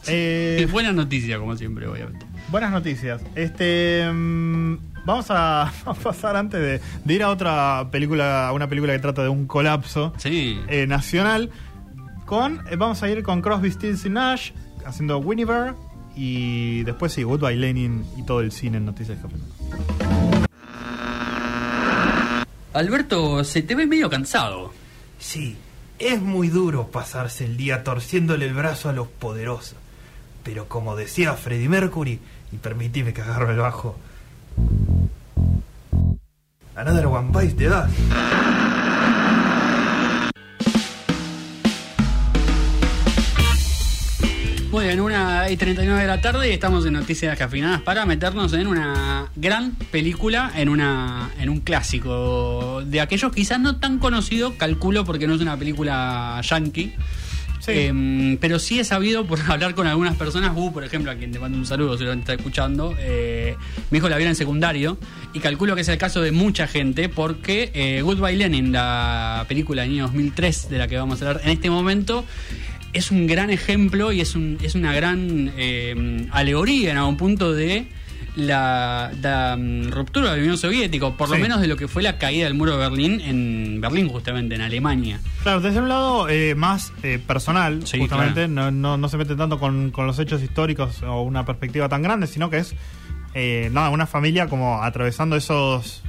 Eh, Es buena noticia, como siempre, obviamente. Buenas noticias. Este mm, vamos a, a pasar antes de, de ir a otra película, a una película que trata de un colapso Sí. eh, nacional. Con eh, vamos a ir con Crosby, Stills y Nash haciendo Winnie y después sí, Goodbye Lenin y todo el cine en Noticias Café. Alberto, se te ve medio cansado. Sí, es muy duro pasarse el día torciéndole el brazo a los poderosos. Pero como decía Freddie Mercury, y permitime que agarro el bajo. Another One Bites te das. Muy bien, una y 39 de la tarde y estamos en Noticias Cafinadas para meternos en una gran película, en una en un clásico de aquellos quizás no tan conocido, calculo porque no es una película yankee. Em, pero sí he sabido por hablar con algunas personas, uh, por ejemplo, a quien te mando un saludo, seguramente está escuchando, eh, mi hijo la vio en secundario y calculo que es el caso de mucha gente porque eh, Goodbye Lenin, la película del año 2003 de la que vamos a hablar en este momento, es un gran ejemplo y es, un, es una gran eh, alegoría en algún punto de la, la, mm, ruptura de la Unión Soviética, o por lo menos de lo que fue la caída del muro de Berlín en Berlín, justamente, en Alemania. Claro, desde un lado eh, más eh, personal, Sí, justamente, no, no, no se mete tanto con, con los hechos históricos o una perspectiva tan grande, sino que es eh, nada, una familia como atravesando esos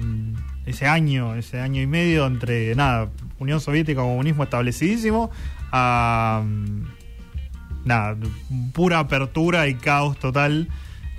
mm, ese año, ese año y medio entre nada, Unión Soviética, comunismo establecidísimo, a mm, nada, pura apertura y caos total,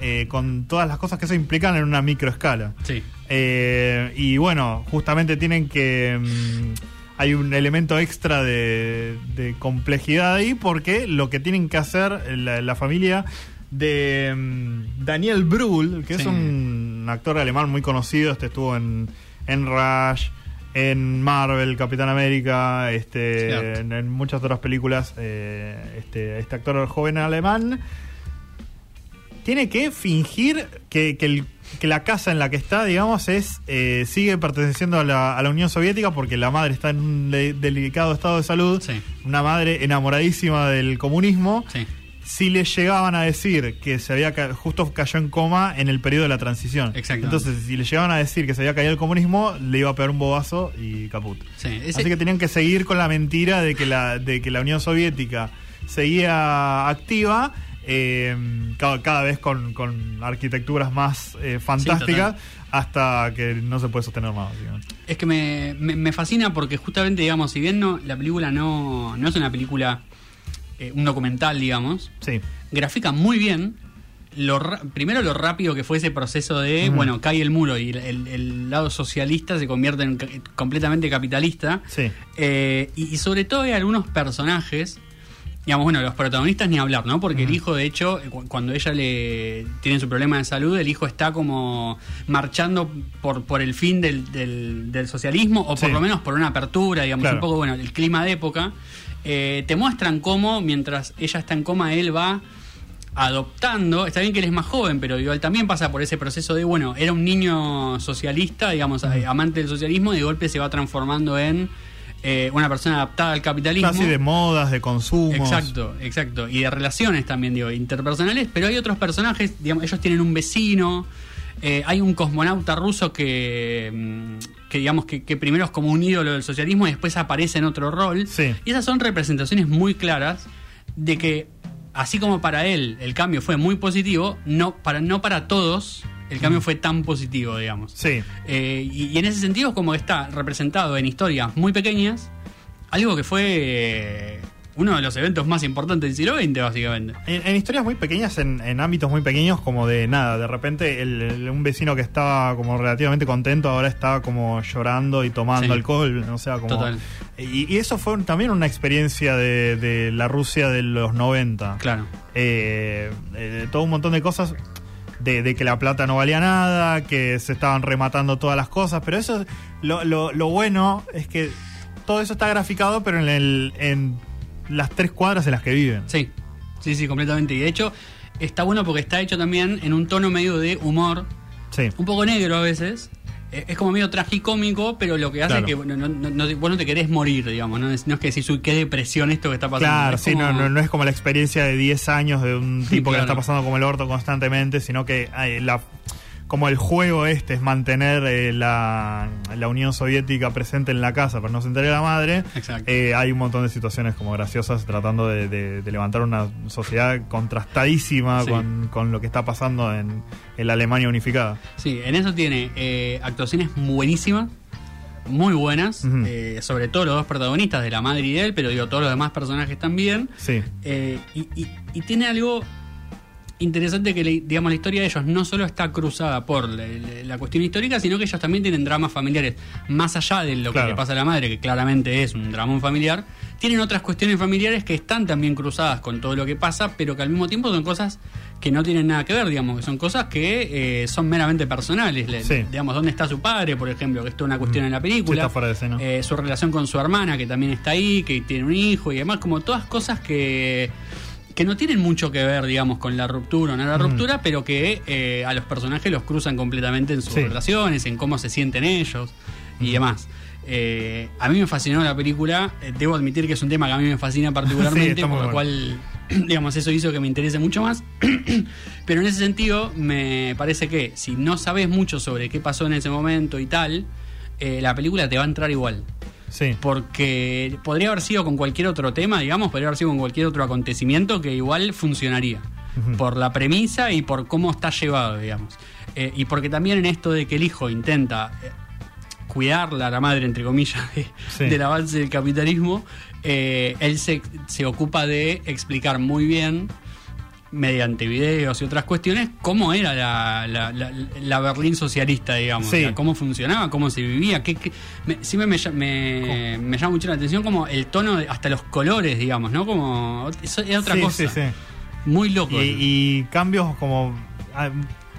eh, con todas las cosas que eso implican en una microescala. Sí. Eh, y bueno, justamente tienen que. mm, hay un elemento extra de, de complejidad ahí porque lo que tienen que hacer la, la familia de mm, Daniel Brühl, que es un actor alemán muy conocido, este estuvo en, en Rush, en Marvel, Capitán América, este, en muchas otras películas, eh, este, este actor joven alemán tiene que fingir que, que el- que la casa en la que está, digamos, es eh, sigue perteneciendo a la, a la Unión Soviética porque la madre está en un de- delicado estado de salud. Sí. Una madre enamoradísima del comunismo. Sí. Si le llegaban a decir que se había ca- justo cayó en coma en el periodo de la transición. Exactamente. Entonces, si le llegaban a decir que se había caído el comunismo, le iba a pegar un bobazo y caput. Sí, ese- Así que tenían que seguir con la mentira de que la, de que la Unión Soviética seguía activa, eh, cada, cada vez con, con arquitecturas más eh, fantásticas, hasta que no se puede sostener más. Es que me, me- me fascina porque justamente, digamos, si bien no, la película no, no es una película, eh, un documental, digamos, Sí, grafica muy bien. Lo, primero lo rápido que fue ese proceso de, bueno, cae el muro y el, el- el lado socialista se convierte en completamente capitalista. sí. Eh, y, y sobre todo hay algunos personajes digamos, bueno, los protagonistas ni hablar, ¿no? Porque el hijo, de hecho, cu- cuando ella le tiene su problema de salud, el hijo está como marchando por, por el fin del, del- del socialismo, o por Sí. lo menos por una apertura, digamos, Claro. un poco, bueno, el clima de época. Eh, te muestran cómo, mientras ella está en coma, él va adoptando, está bien que él es más joven, pero digo, él también pasa por ese proceso de, bueno, era un niño socialista, digamos, amante del socialismo, y de golpe se va transformando en eh, una persona adaptada al capitalismo. Casi de modas, de consumos. Exacto, exacto. Y de relaciones también, digo, interpersonales, pero hay otros personajes, digamos, ellos tienen un vecino, eh, hay un cosmonauta ruso que, mm, que digamos, que, que primero es como un ídolo del socialismo y después aparece en otro rol. Sí. Y esas son representaciones muy claras de que, así como para él el cambio fue muy positivo, no para, no para todos el cambio fue tan positivo, digamos. Sí. Eh, y, y en ese sentido, como que está representado en historias muy pequeñas, algo que fue eh, uno de los eventos más importantes del siglo XX, básicamente. En, en historias muy pequeñas, en, en ámbitos muy pequeños, como de nada, de repente el- el- un vecino que estaba como relativamente contento ahora está como llorando y tomando Sí. alcohol, o sea, como... Total. Y, y eso fue también una experiencia de, de la Rusia de los 90. Claro. Eh, eh, todo un montón de cosas de, de que la plata no valía nada, que se estaban rematando todas las cosas, pero eso, lo, lo, lo bueno es que todo eso está graficado, pero en, el, en las tres cuadras en las que viven. Sí, sí, sí, completamente. Y de hecho, está bueno porque está hecho también en un tono medio de humor, Sí. un poco negro a veces. Eh, Es como medio tragicómico, pero lo que hace Claro. es que bueno, no, no- vos no te querés morir, digamos. No es, no es que decís, uy, qué depresión esto que está pasando. Claro, Es sí, como- no, no, no es como la experiencia de 10 años de un tipo que la está pasando como el orto constantemente, sino que ay, la, como el juego este es mantener eh, la, la Unión Soviética presente en la casa para no se entere la madre. Eh, hay un montón de situaciones como graciosas tratando de, de- de levantar una sociedad contrastadísima Sí. con, con lo que está pasando en, en la Alemania unificada. Sí, en eso tiene eh, actuaciones buenísimas, muy buenas, eh, sobre todo los dos protagonistas de la madre y de él, pero digo, todos los demás personajes también. Sí, Eh, y, y- y tiene algo interesante que, digamos, la historia de ellos no solo está cruzada por la, cuestión histórica, sino que ellos también tienen dramas familiares. Más allá de lo Claro. que le pasa a la madre, que claramente es un dramón familiar, tienen otras cuestiones familiares que están también cruzadas con todo lo que pasa, pero que al mismo tiempo son cosas que no tienen nada que ver, digamos, que son cosas que eh, son meramente personales. Le- Sí. Digamos, ¿dónde está su padre, por ejemplo? Que esto es una cuestión en la película. Sí, está fuera de escena. Eh, su relación con su hermana, que también está ahí, que tiene un hijo y demás, como todas cosas que, que no tienen mucho que ver, digamos, con la ruptura o no la Mm. ruptura, pero que eh, a los personajes los cruzan completamente en sus Sí. relaciones, en cómo se sienten ellos y demás. Eh, a mí me fascinó la película, eh, debo admitir que es un tema que a mí me fascina Sí, particularmente, muy por lo bueno. cual, digamos, eso hizo que me interese mucho más. Pero en ese sentido, me parece que si no sabes mucho sobre qué pasó en ese momento y tal, eh, la película te va a entrar igual. Sí. Porque podría haber sido con cualquier otro tema, digamos, podría haber sido con cualquier otro acontecimiento que igual funcionaría. Por la premisa y por cómo está llevado, digamos. Eh, y porque también en esto de que el hijo intenta eh, cuidarla a la madre, entre comillas, de- Sí. del avance del capitalismo, eh, él se, se ocupa de explicar muy bien mediante videos y otras cuestiones, cómo era la, la- la- la Berlín socialista, digamos, Sí. O sea, cómo funcionaba, cómo se vivía, qué, qué- me- siempre me, lla- me, me llama mucho la atención como el tono, de- hasta los colores, digamos, ¿no? Como, eso es otra Sí, cosa, sí, sí. muy loco. Y, y cambios como... ah,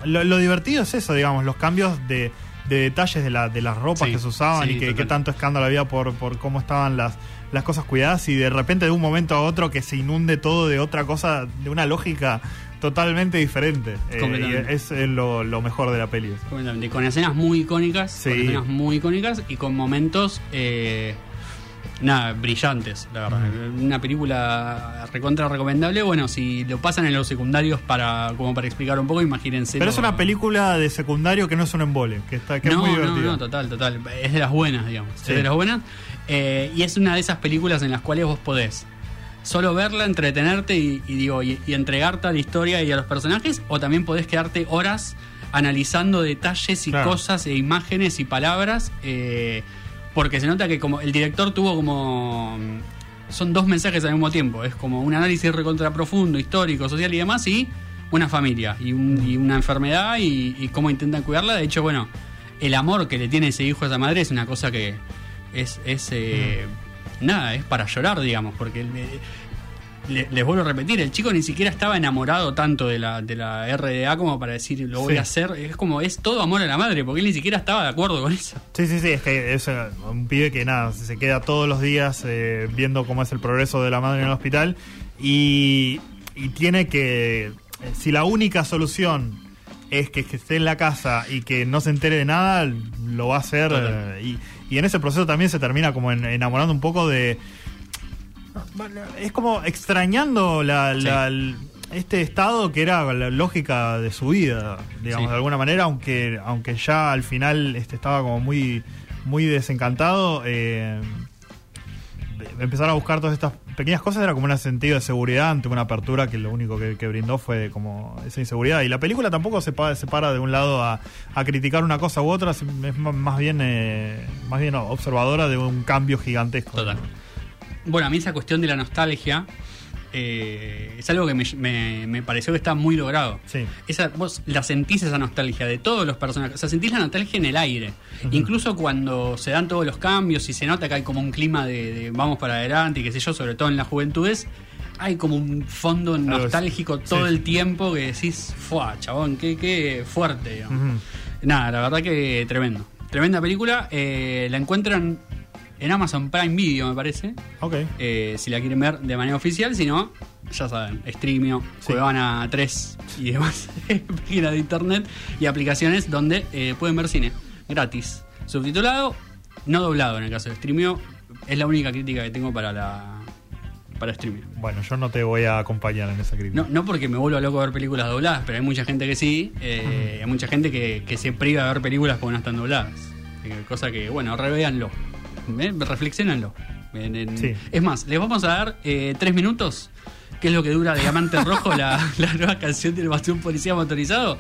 Lo, lo divertido es eso, digamos, los cambios de, de detalles de, la, de las ropas Sí, que se usaban sí, y que tanto escándalo había por, por cómo estaban las, las cosas cuidadas y de repente de un momento a otro que se inunde todo de otra cosa, de una lógica totalmente diferente. Eh, y es eh, lo, lo mejor de la peli. Completamente, Con escenas muy icónicas, Sí. con escenas muy icónicas y con momentos eh, nada, brillantes, la verdad. Una película recontra recomendable. Bueno, si lo pasan en los secundarios para como para explicar un poco, imagínense. Pero es una película de secundario que no es un embole, que, está, que no, es muy no, no, total, total. Es de las buenas, digamos. Sí. Es de las buenas. Eh, y es una de esas películas en las cuales vos podés solo verla, entretenerte y, y digo, y, y entregarte a la historia y a los personajes, o también podés quedarte horas analizando detalles y Claro. cosas e imágenes y palabras. eh, porque se nota que como el director tuvo como son dos mensajes al mismo tiempo. Es como un análisis recontra profundo, histórico, social y demás, y una familia, y, un- y una enfermedad, y, y cómo intentan cuidarla. De hecho, bueno, el amor que le tiene ese hijo a esa madre es una cosa que es, es eh, nada, es para llorar, digamos, porque le- les vuelvo a repetir, el chico ni siquiera estaba enamorado tanto de la, de la RDA como para decir lo voy Sí. a hacer. Es como, es todo amor a la madre, porque él ni siquiera estaba de acuerdo con eso. Sí, sí, sí, es que es un pibe que nada, se queda todos los días eh, viendo cómo es el progreso de la madre en el hospital y, y tiene que, si la única solución es que, que esté en la casa y que no se entere de nada, lo va a hacer eh, y, y en ese proceso también se termina como en- enamorando un poco de... Es como extrañando la, Sí. la- el- este estado que era la lógica de su vida, digamos, Sí. de alguna manera, aunque, aunque ya al final este, estaba como muy, muy desencantado, eh, empezar a buscar todas estas pequeñas cosas era como un sentido de seguridad ante una apertura que lo único que, brindó fue como esa inseguridad. Y la película tampoco se, pa- para de un lado a, criticar una cosa u otra, es más bien, eh, más bien observadora de un cambio gigantesco. Total. Bueno, a mí esa cuestión de la nostalgia eh, es algo que me, me- me pareció que está muy logrado. Sí. Esa, vos la sentís esa nostalgia de todos los personajes. O sea, sentís la nostalgia en el aire. Incluso cuando se dan todos los cambios y se nota que hay como un clima de, de vamos para adelante y qué sé yo, sobre todo en las juventudes, hay como un fondo nostálgico todo el tiempo que decís, ¡fua, chabón! ¡Qué, qué fuerte! Nada, la verdad que tremendo. Tremenda película. eh, la encuentran en Amazon Prime Video, me parece. Ok. Eh, si la quieren ver de manera oficial, si no, ya saben, Streamio, Sí. Cuevana 3 y demás páginas de internet y aplicaciones donde eh, pueden ver cine gratis. Subtitulado, no doblado en el caso de Streamio. Es la única crítica que tengo para la para Streamio. Bueno, yo no te voy a acompañar en esa crítica. No, no porque me vuelva loco a ver películas dobladas, pero hay mucha gente que sí. eh, Hay mucha gente que, que se priva de ver películas porque no están dobladas. Cosa que, bueno, revéanlo. ¿Eh? Reflexionenlo. Sí. Es más, les vamos a dar eh, tres minutos, que es lo que dura Diamante Rojo, la, la nueva canción del Bastón Policía Motorizado,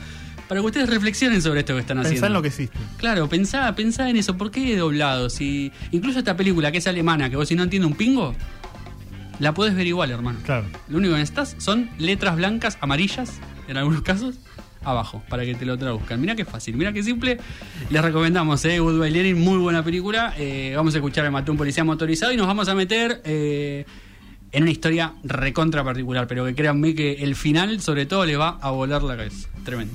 para que ustedes reflexionen sobre esto que están haciendo. Pensá en lo que hiciste. Claro, pensá, pensá en eso. ¿Por qué doblado? Si, incluso esta película que es alemana, que vos si no entiendes un pingo, la podés ver igual, hermano. Claro. Lo único que necesitas son letras blancas, amarillas, en algunos casos, abajo, para que te lo traduzcan. Mira qué fácil, mira qué simple. Les recomendamos, ¿eh? Goodbye Lenin, muy buena película. Eh, vamos a escuchar a Mató un policía motorizado y nos vamos a meter eh, en una historia recontra particular, pero que créanme que el final, sobre todo, le va a volar la cabeza. Tremendo.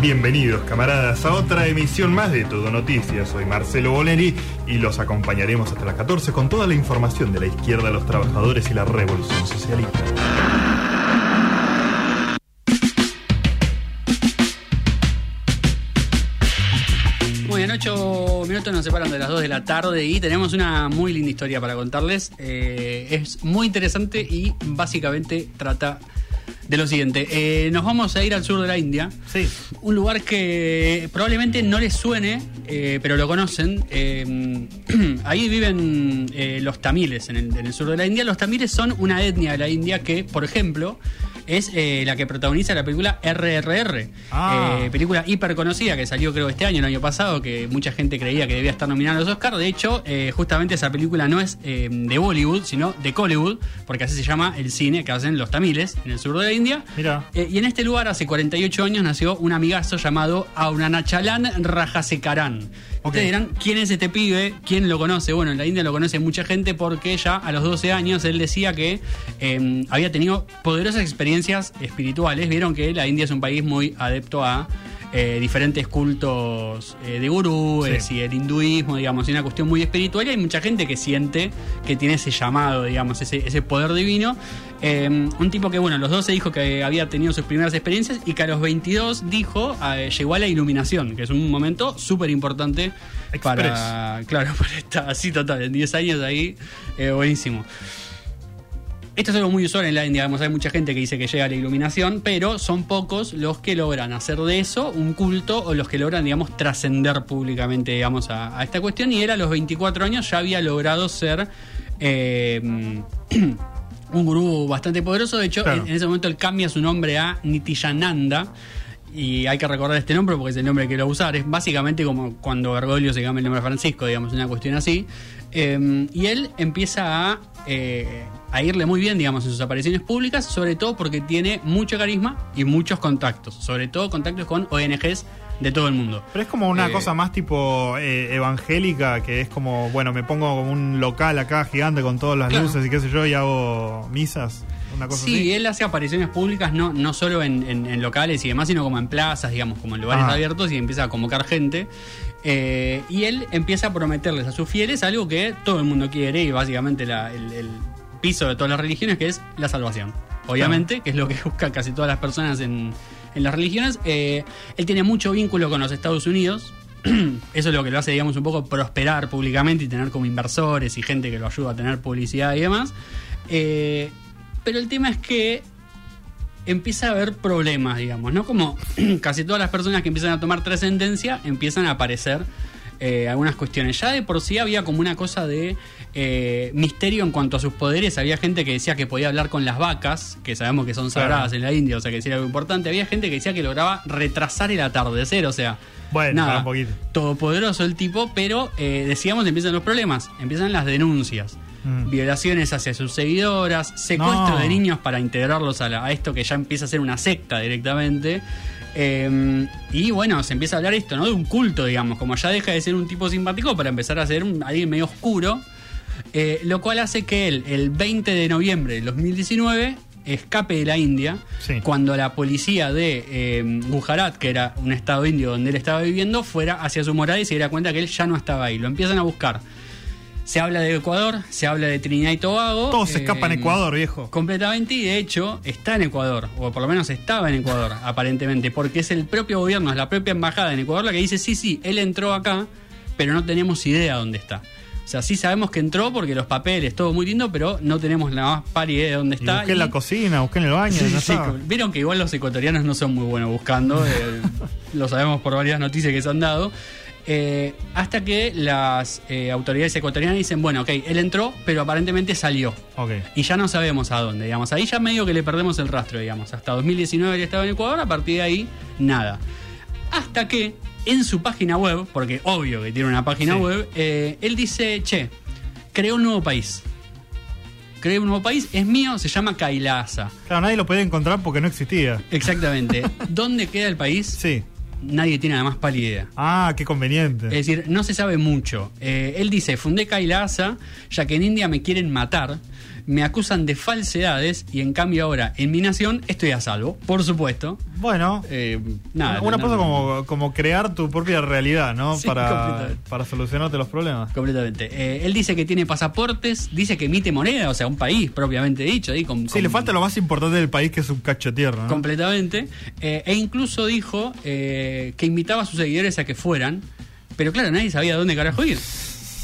Bienvenidos camaradas a otra emisión más de Todo Noticias. Soy Marcelo Boleri y los acompañaremos hasta las 14 con toda la información de la izquierda, los trabajadores y la revolución socialista. Muy bien, ocho minutos nos separan de las 2 de la tarde y tenemos una muy linda historia para contarles. Eh, es muy interesante y básicamente trata de lo siguiente. Eh, nos vamos a ir al sur de la India. Sí. Un lugar que probablemente no les suene, eh, pero lo conocen. Eh, ahí viven los tamiles en el, en el sur de la India. Los tamiles son una etnia de la India que, por ejemplo, es eh, la que protagoniza la película RRR. Ah. Eh, película hiper conocida que salió creo este año, el año pasado, que mucha gente creía que debía estar nominada a los Oscars. De hecho, eh, justamente esa película no es de Bollywood, sino de Collywood, porque así se llama el cine que hacen los tamiles en el sur de la India. Mira. Y en este lugar, hace 48 años, nació un amigazo llamado Auranachalan Rajasekaran. Ustedes dirán, ¿quién es este pibe? ¿Quién lo conoce? Bueno, en la India lo conoce mucha gente porque ya a los 12 años él decía que eh, había tenido poderosas experiencias espirituales. Vieron que la India es un país muy adepto a eh, diferentes cultos eh, de gurúes Sí. y el hinduismo, digamos, y una cuestión muy espiritual. Y hay mucha gente que siente que tiene ese llamado, digamos, ese, ese poder divino. Eh, un tipo que, bueno, a los 12 dijo que había tenido sus primeras experiencias y que a los 22 dijo, eh, llegó a la iluminación, que es un momento súper importante para, claro, para estar así total, en 10 años ahí, buenísimo. Esto es algo muy usual en la India, digamos, hay mucha gente que dice que llega a la iluminación, pero son pocos los que logran hacer de eso un culto o los que logran, digamos, trascender públicamente, digamos, a, a esta cuestión. Y él a los 24 años ya había logrado ser eh, un gurú bastante poderoso. De hecho, Claro. en, en ese momento él cambia su nombre a Nitiyananda. Y hay que recordar este nombre porque es el nombre que lo va a usar. Es básicamente como cuando Bergoglio se cambia el nombre a Francisco, digamos, una cuestión así. Eh, y él empieza a, eh, a irle muy bien, digamos, en sus apariciones públicas, sobre todo porque tiene mucho carisma y muchos contactos. Sobre todo contactos con ONGs de todo el mundo. Pero es como una Eh, cosa más tipo eh, evangélica, que es como, bueno, me pongo como un local acá gigante con todas las Claro. luces y qué sé yo, y hago misas, una cosa Sí, así. él hace apariciones públicas no, no solo en, en- en locales y demás, sino como en plazas, digamos, como en lugares Ah. abiertos y empieza a convocar gente. Eh, y él empieza a prometerles a sus fieles algo que todo el mundo quiere y básicamente la- el, el piso de todas las religiones, que es la salvación. Obviamente, que es lo que buscan casi todas las personas en, en las religiones. Eh, él tiene mucho vínculo con los Estados Unidos. Eso es lo que lo hace, digamos, un poco prosperar públicamente y tener como inversores y gente que lo ayuda a tener publicidad y demás. Eh, pero el tema es que empieza a haber problemas, digamos, ¿no? Como casi todas las personas que empiezan a tomar trascendencia, empiezan a aparecer eh, algunas cuestiones. Ya de por sí había como una cosa de eh, misterio en cuanto a sus poderes. Había gente que decía que podía hablar con las vacas, que sabemos que son sagradas Claro. en la India, o sea que era algo importante. Había gente que decía que lograba retrasar el atardecer, o sea. Bueno, para nada, un poquito. todopoderoso el tipo, pero eh, decíamos empiezan los problemas, empiezan las denuncias. Mm. Violaciones hacia sus seguidoras, secuestro No. de niños para integrarlos a, la- a esto que ya empieza a ser una secta directamente. Eh, y bueno, se empieza a hablar esto, ¿no? De un culto, digamos, como ya deja de ser un tipo simpático para empezar a ser un, alguien medio oscuro. Eh, lo cual hace que él, el 20 de noviembre del 2019, escape de la India Sí. cuando la policía de eh, Gujarat, que era un estado indio donde él estaba viviendo, fuera hacia su morada y se diera cuenta que él ya no estaba ahí. Lo empiezan a buscar. Se habla de Ecuador, se habla de Trinidad y Tobago. Todos se escapan a eh, Ecuador, viejo. Completamente, y de hecho está en Ecuador, o por lo menos estaba en Ecuador, aparentemente, porque es el propio gobierno, es la propia embajada en Ecuador la que dice, sí, sí, él entró acá, pero no tenemos idea dónde está. O sea, sí sabemos que entró porque los papeles, todo muy lindo, pero no tenemos la más par idea de dónde Y está. busqué en y- la cocina, busqué en el baño, Sí, no sí, estaba. como- Vieron que igual los ecuatorianos no son muy buenos buscando, eh, lo sabemos por varias noticias que se han dado. Eh, hasta que las eh, autoridades ecuatorianas dicen, bueno, ok, él entró, pero aparentemente salió. Ok. Y ya no sabemos a dónde, digamos. Ahí ya medio que le perdemos el rastro, digamos. Hasta 2019 él estaba en Ecuador, a partir de ahí, nada. Hasta que en su página web, porque obvio que tiene una página Sí. web, eh, él dice, che, creé un nuevo país. Creé un nuevo país, es mío, se llama Kailasa. Claro, nadie lo podía encontrar porque no existía. Exactamente. ¿Dónde queda el país? Sí. Nadie tiene la más pálida idea. Ah, qué conveniente. Es decir, no se sabe mucho. Eh, él dice, fundé Kailasa, ya que en India me quieren matar, me acusan de falsedades y en cambio ahora en mi nación estoy a salvo, por supuesto. Bueno, Eh, nada, una no- cosa como, como crear tu propia realidad, ¿no? Sí, para, para solucionarte los problemas. Completamente. Eh, él dice que tiene pasaportes, dice que emite moneda, o sea, un país propiamente dicho. ahí con- Sí, con- le falta lo más importante del país que es un cacho tierra, ¿no? Completamente. Eh, e incluso dijo que invitaba a sus seguidores a que fueran, pero claro, nadie sabía dónde carajo ir.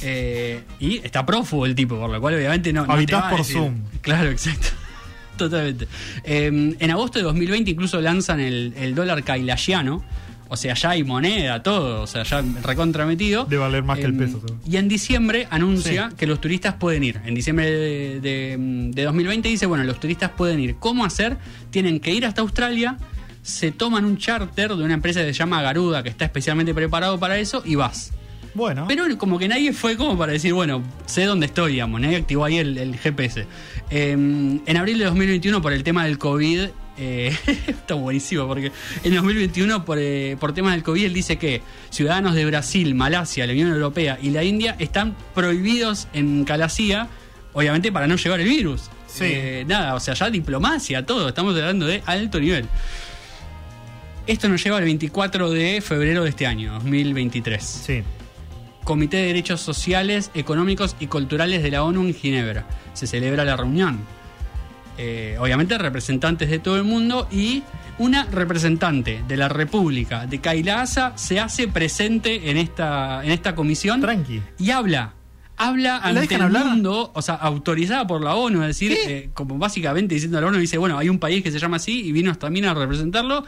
Eh, y está prófugo el tipo, por lo cual obviamente no. Habitás por decir. Zoom. Claro, exacto. Totalmente. Eh, en agosto de 2020 incluso lanzan el, el dólar kailashiano. O sea, ya hay moneda, todo, o sea, ya recontrametido. Debe valer más que el Em, peso. Y en diciembre anuncia Sí. que los turistas pueden ir. En diciembre de, de- de 2020 dice, bueno, los turistas pueden ir. ¿Cómo hacer? Tienen que ir hasta Australia, se toman un charter de una empresa que se llama Garuda, que está especialmente preparado para eso, y vas. Bueno, Pero como que nadie fue como para decir, bueno, sé dónde estoy, digamos, nadie activó ahí el, el GPS. Eh, en abril de 2021, por el tema del COVID, eh, está buenísimo, porque en 2021, por, eh, por temas del COVID, él dice que ciudadanos de Brasil, Malasia, la Unión Europea y la India están prohibidos en Calasía, obviamente para no llevar el virus. Sí. Eh, nada, o sea, ya diplomacia, todo, estamos hablando de alto nivel. Esto nos lleva al 24 de febrero de este año, 2023. sí. Comité de Derechos Sociales, Económicos y Culturales de la ONU en Ginebra. Se celebra la reunión. Eh, obviamente representantes de todo el mundo y una representante de la República de Kailasa se hace presente en esta, en esta comisión Tranqui. y habla. Habla ¿La ante dejan el hablar? mundo, o sea, autorizada por la ONU, es decir, eh, como básicamente diciendo a la ONU, dice, bueno, hay un país que se llama así y vino también a representarlo.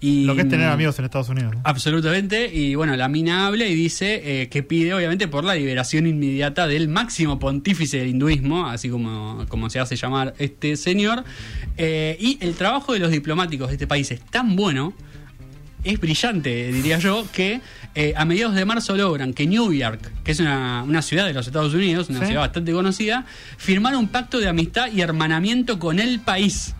Y, Lo que es tener amigos en Estados Unidos. ¿no? Absolutamente, y bueno, la mina habla y dice eh, que pide obviamente por la liberación inmediata del máximo pontífice del hinduismo, así como, como se hace llamar este señor, Eh, y el trabajo de los diplomáticos de este país es tan bueno, es brillante, diría yo, que eh, a mediados de marzo logran que New York, que es una, una ciudad de los Estados Unidos, una Sí. ciudad bastante conocida, firmara un pacto de amistad y hermanamiento con el país.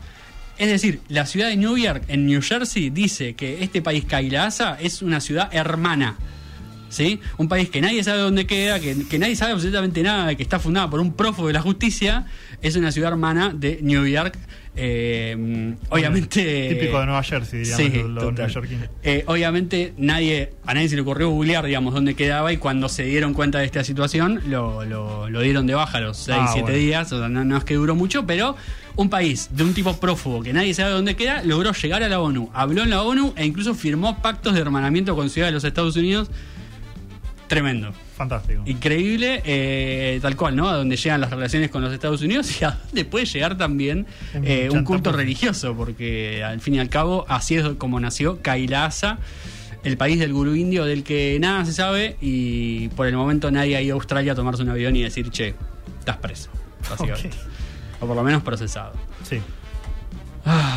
Es decir, la ciudad de New York, en New Jersey, dice que este país Kailasa es una ciudad hermana. ¿Sí? Un país que nadie sabe dónde queda, que, que nadie sabe absolutamente nada, que está fundada por un prófugo de la justicia, es una ciudad hermana de New York. Eh, obviamente. Típico de Nueva Jersey, digamos, Sí, neoyorquinos. Eh, obviamente nadie, a nadie se le ocurrió googlear, digamos, dónde quedaba y cuando se dieron cuenta de esta situación lo, lo- lo dieron de baja los 6, Ah, 7 bueno. días, o sea, no, no es que duró mucho, pero un país de un tipo prófugo que nadie sabe dónde queda logró llegar a la ONU, habló en la ONU e incluso firmó pactos de hermanamiento con Ciudad de los Estados Unidos. Tremendo. Fantástico. Increíble, eh, tal cual, ¿no? A donde llegan las relaciones con los Estados Unidos y a dónde puede llegar también eh, un culto religioso, porque al fin y al cabo así es como nació Kailasa, el país del gurú indio del que nada se sabe y por el momento nadie ha ido a Australia a tomarse un avión y decir, che, estás preso, básicamente. O por lo menos procesado. Sí.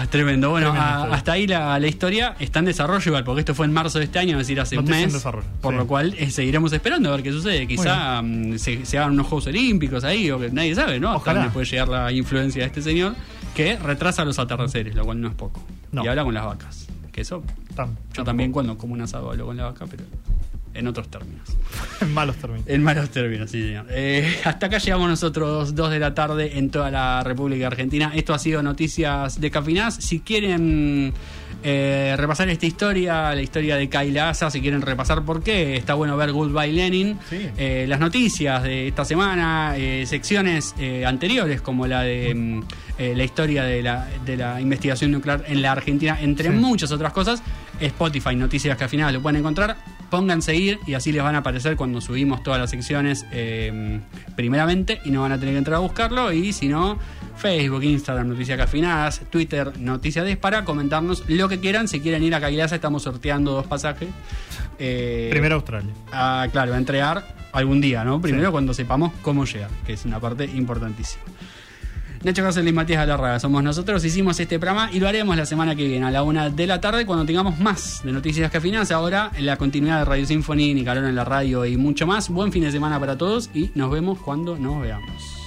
Ah, tremendo. Bueno, Tremenda a- historia. hasta ahí la, la historia está en desarrollo igual, porque esto fue en marzo de este año, es decir, hace un mes. Por sí. lo cual eh, seguiremos esperando a ver qué sucede. Quizá mm, se, se hagan unos Juegos Olímpicos ahí, o que nadie sabe, ¿no? Hasta Ojalá. dónde puede llegar la influencia de este señor, que retrasa los atardeceres, lo cual no es poco. No. Y habla con las vacas. Que eso, Tam- yo también cuando como un asado hablo con la vaca, pero en otros términos. En malos términos. En malos términos, sí, señor. Eh, hasta acá llegamos nosotros, dos de la tarde en toda la República Argentina. Esto ha sido Noticias de Cafinaz. Si quieren eh, repasar esta historia, la historia de Kayla Asa, si quieren repasar por qué, está bueno ver Goodbye Lenin. Sí. Eh, las noticias de esta semana, eh, secciones anteriores como la de mm, la historia de la, de la investigación nuclear en la Argentina, entre Sí. muchas otras cosas. Spotify, Noticias que al final lo pueden encontrar. Pongan seguir y así les van a aparecer cuando subimos todas las secciones eh, primeramente y no van a tener que entrar a buscarlo. Y si no, Facebook, Instagram, Noticias Cafinadas, Twitter, Noticias Des para comentarnos lo que quieran. Si quieren ir a Caguilaza, estamos sorteando dos pasajes. Eh, Primero Australia. a, claro, a entregar algún día, ¿no? Primero Sí. cuando sepamos cómo llegar, que es una parte importantísima. Nacho Cáceres y Matías Galarraga somos nosotros, hicimos este programa y lo haremos la semana que viene a la una de la tarde cuando tengamos más de Noticias que Finanzas. Ahora en la continuidad de Radio Symphony, Nicarón en la radio y mucho más. Buen fin de semana para todos y nos vemos cuando nos veamos.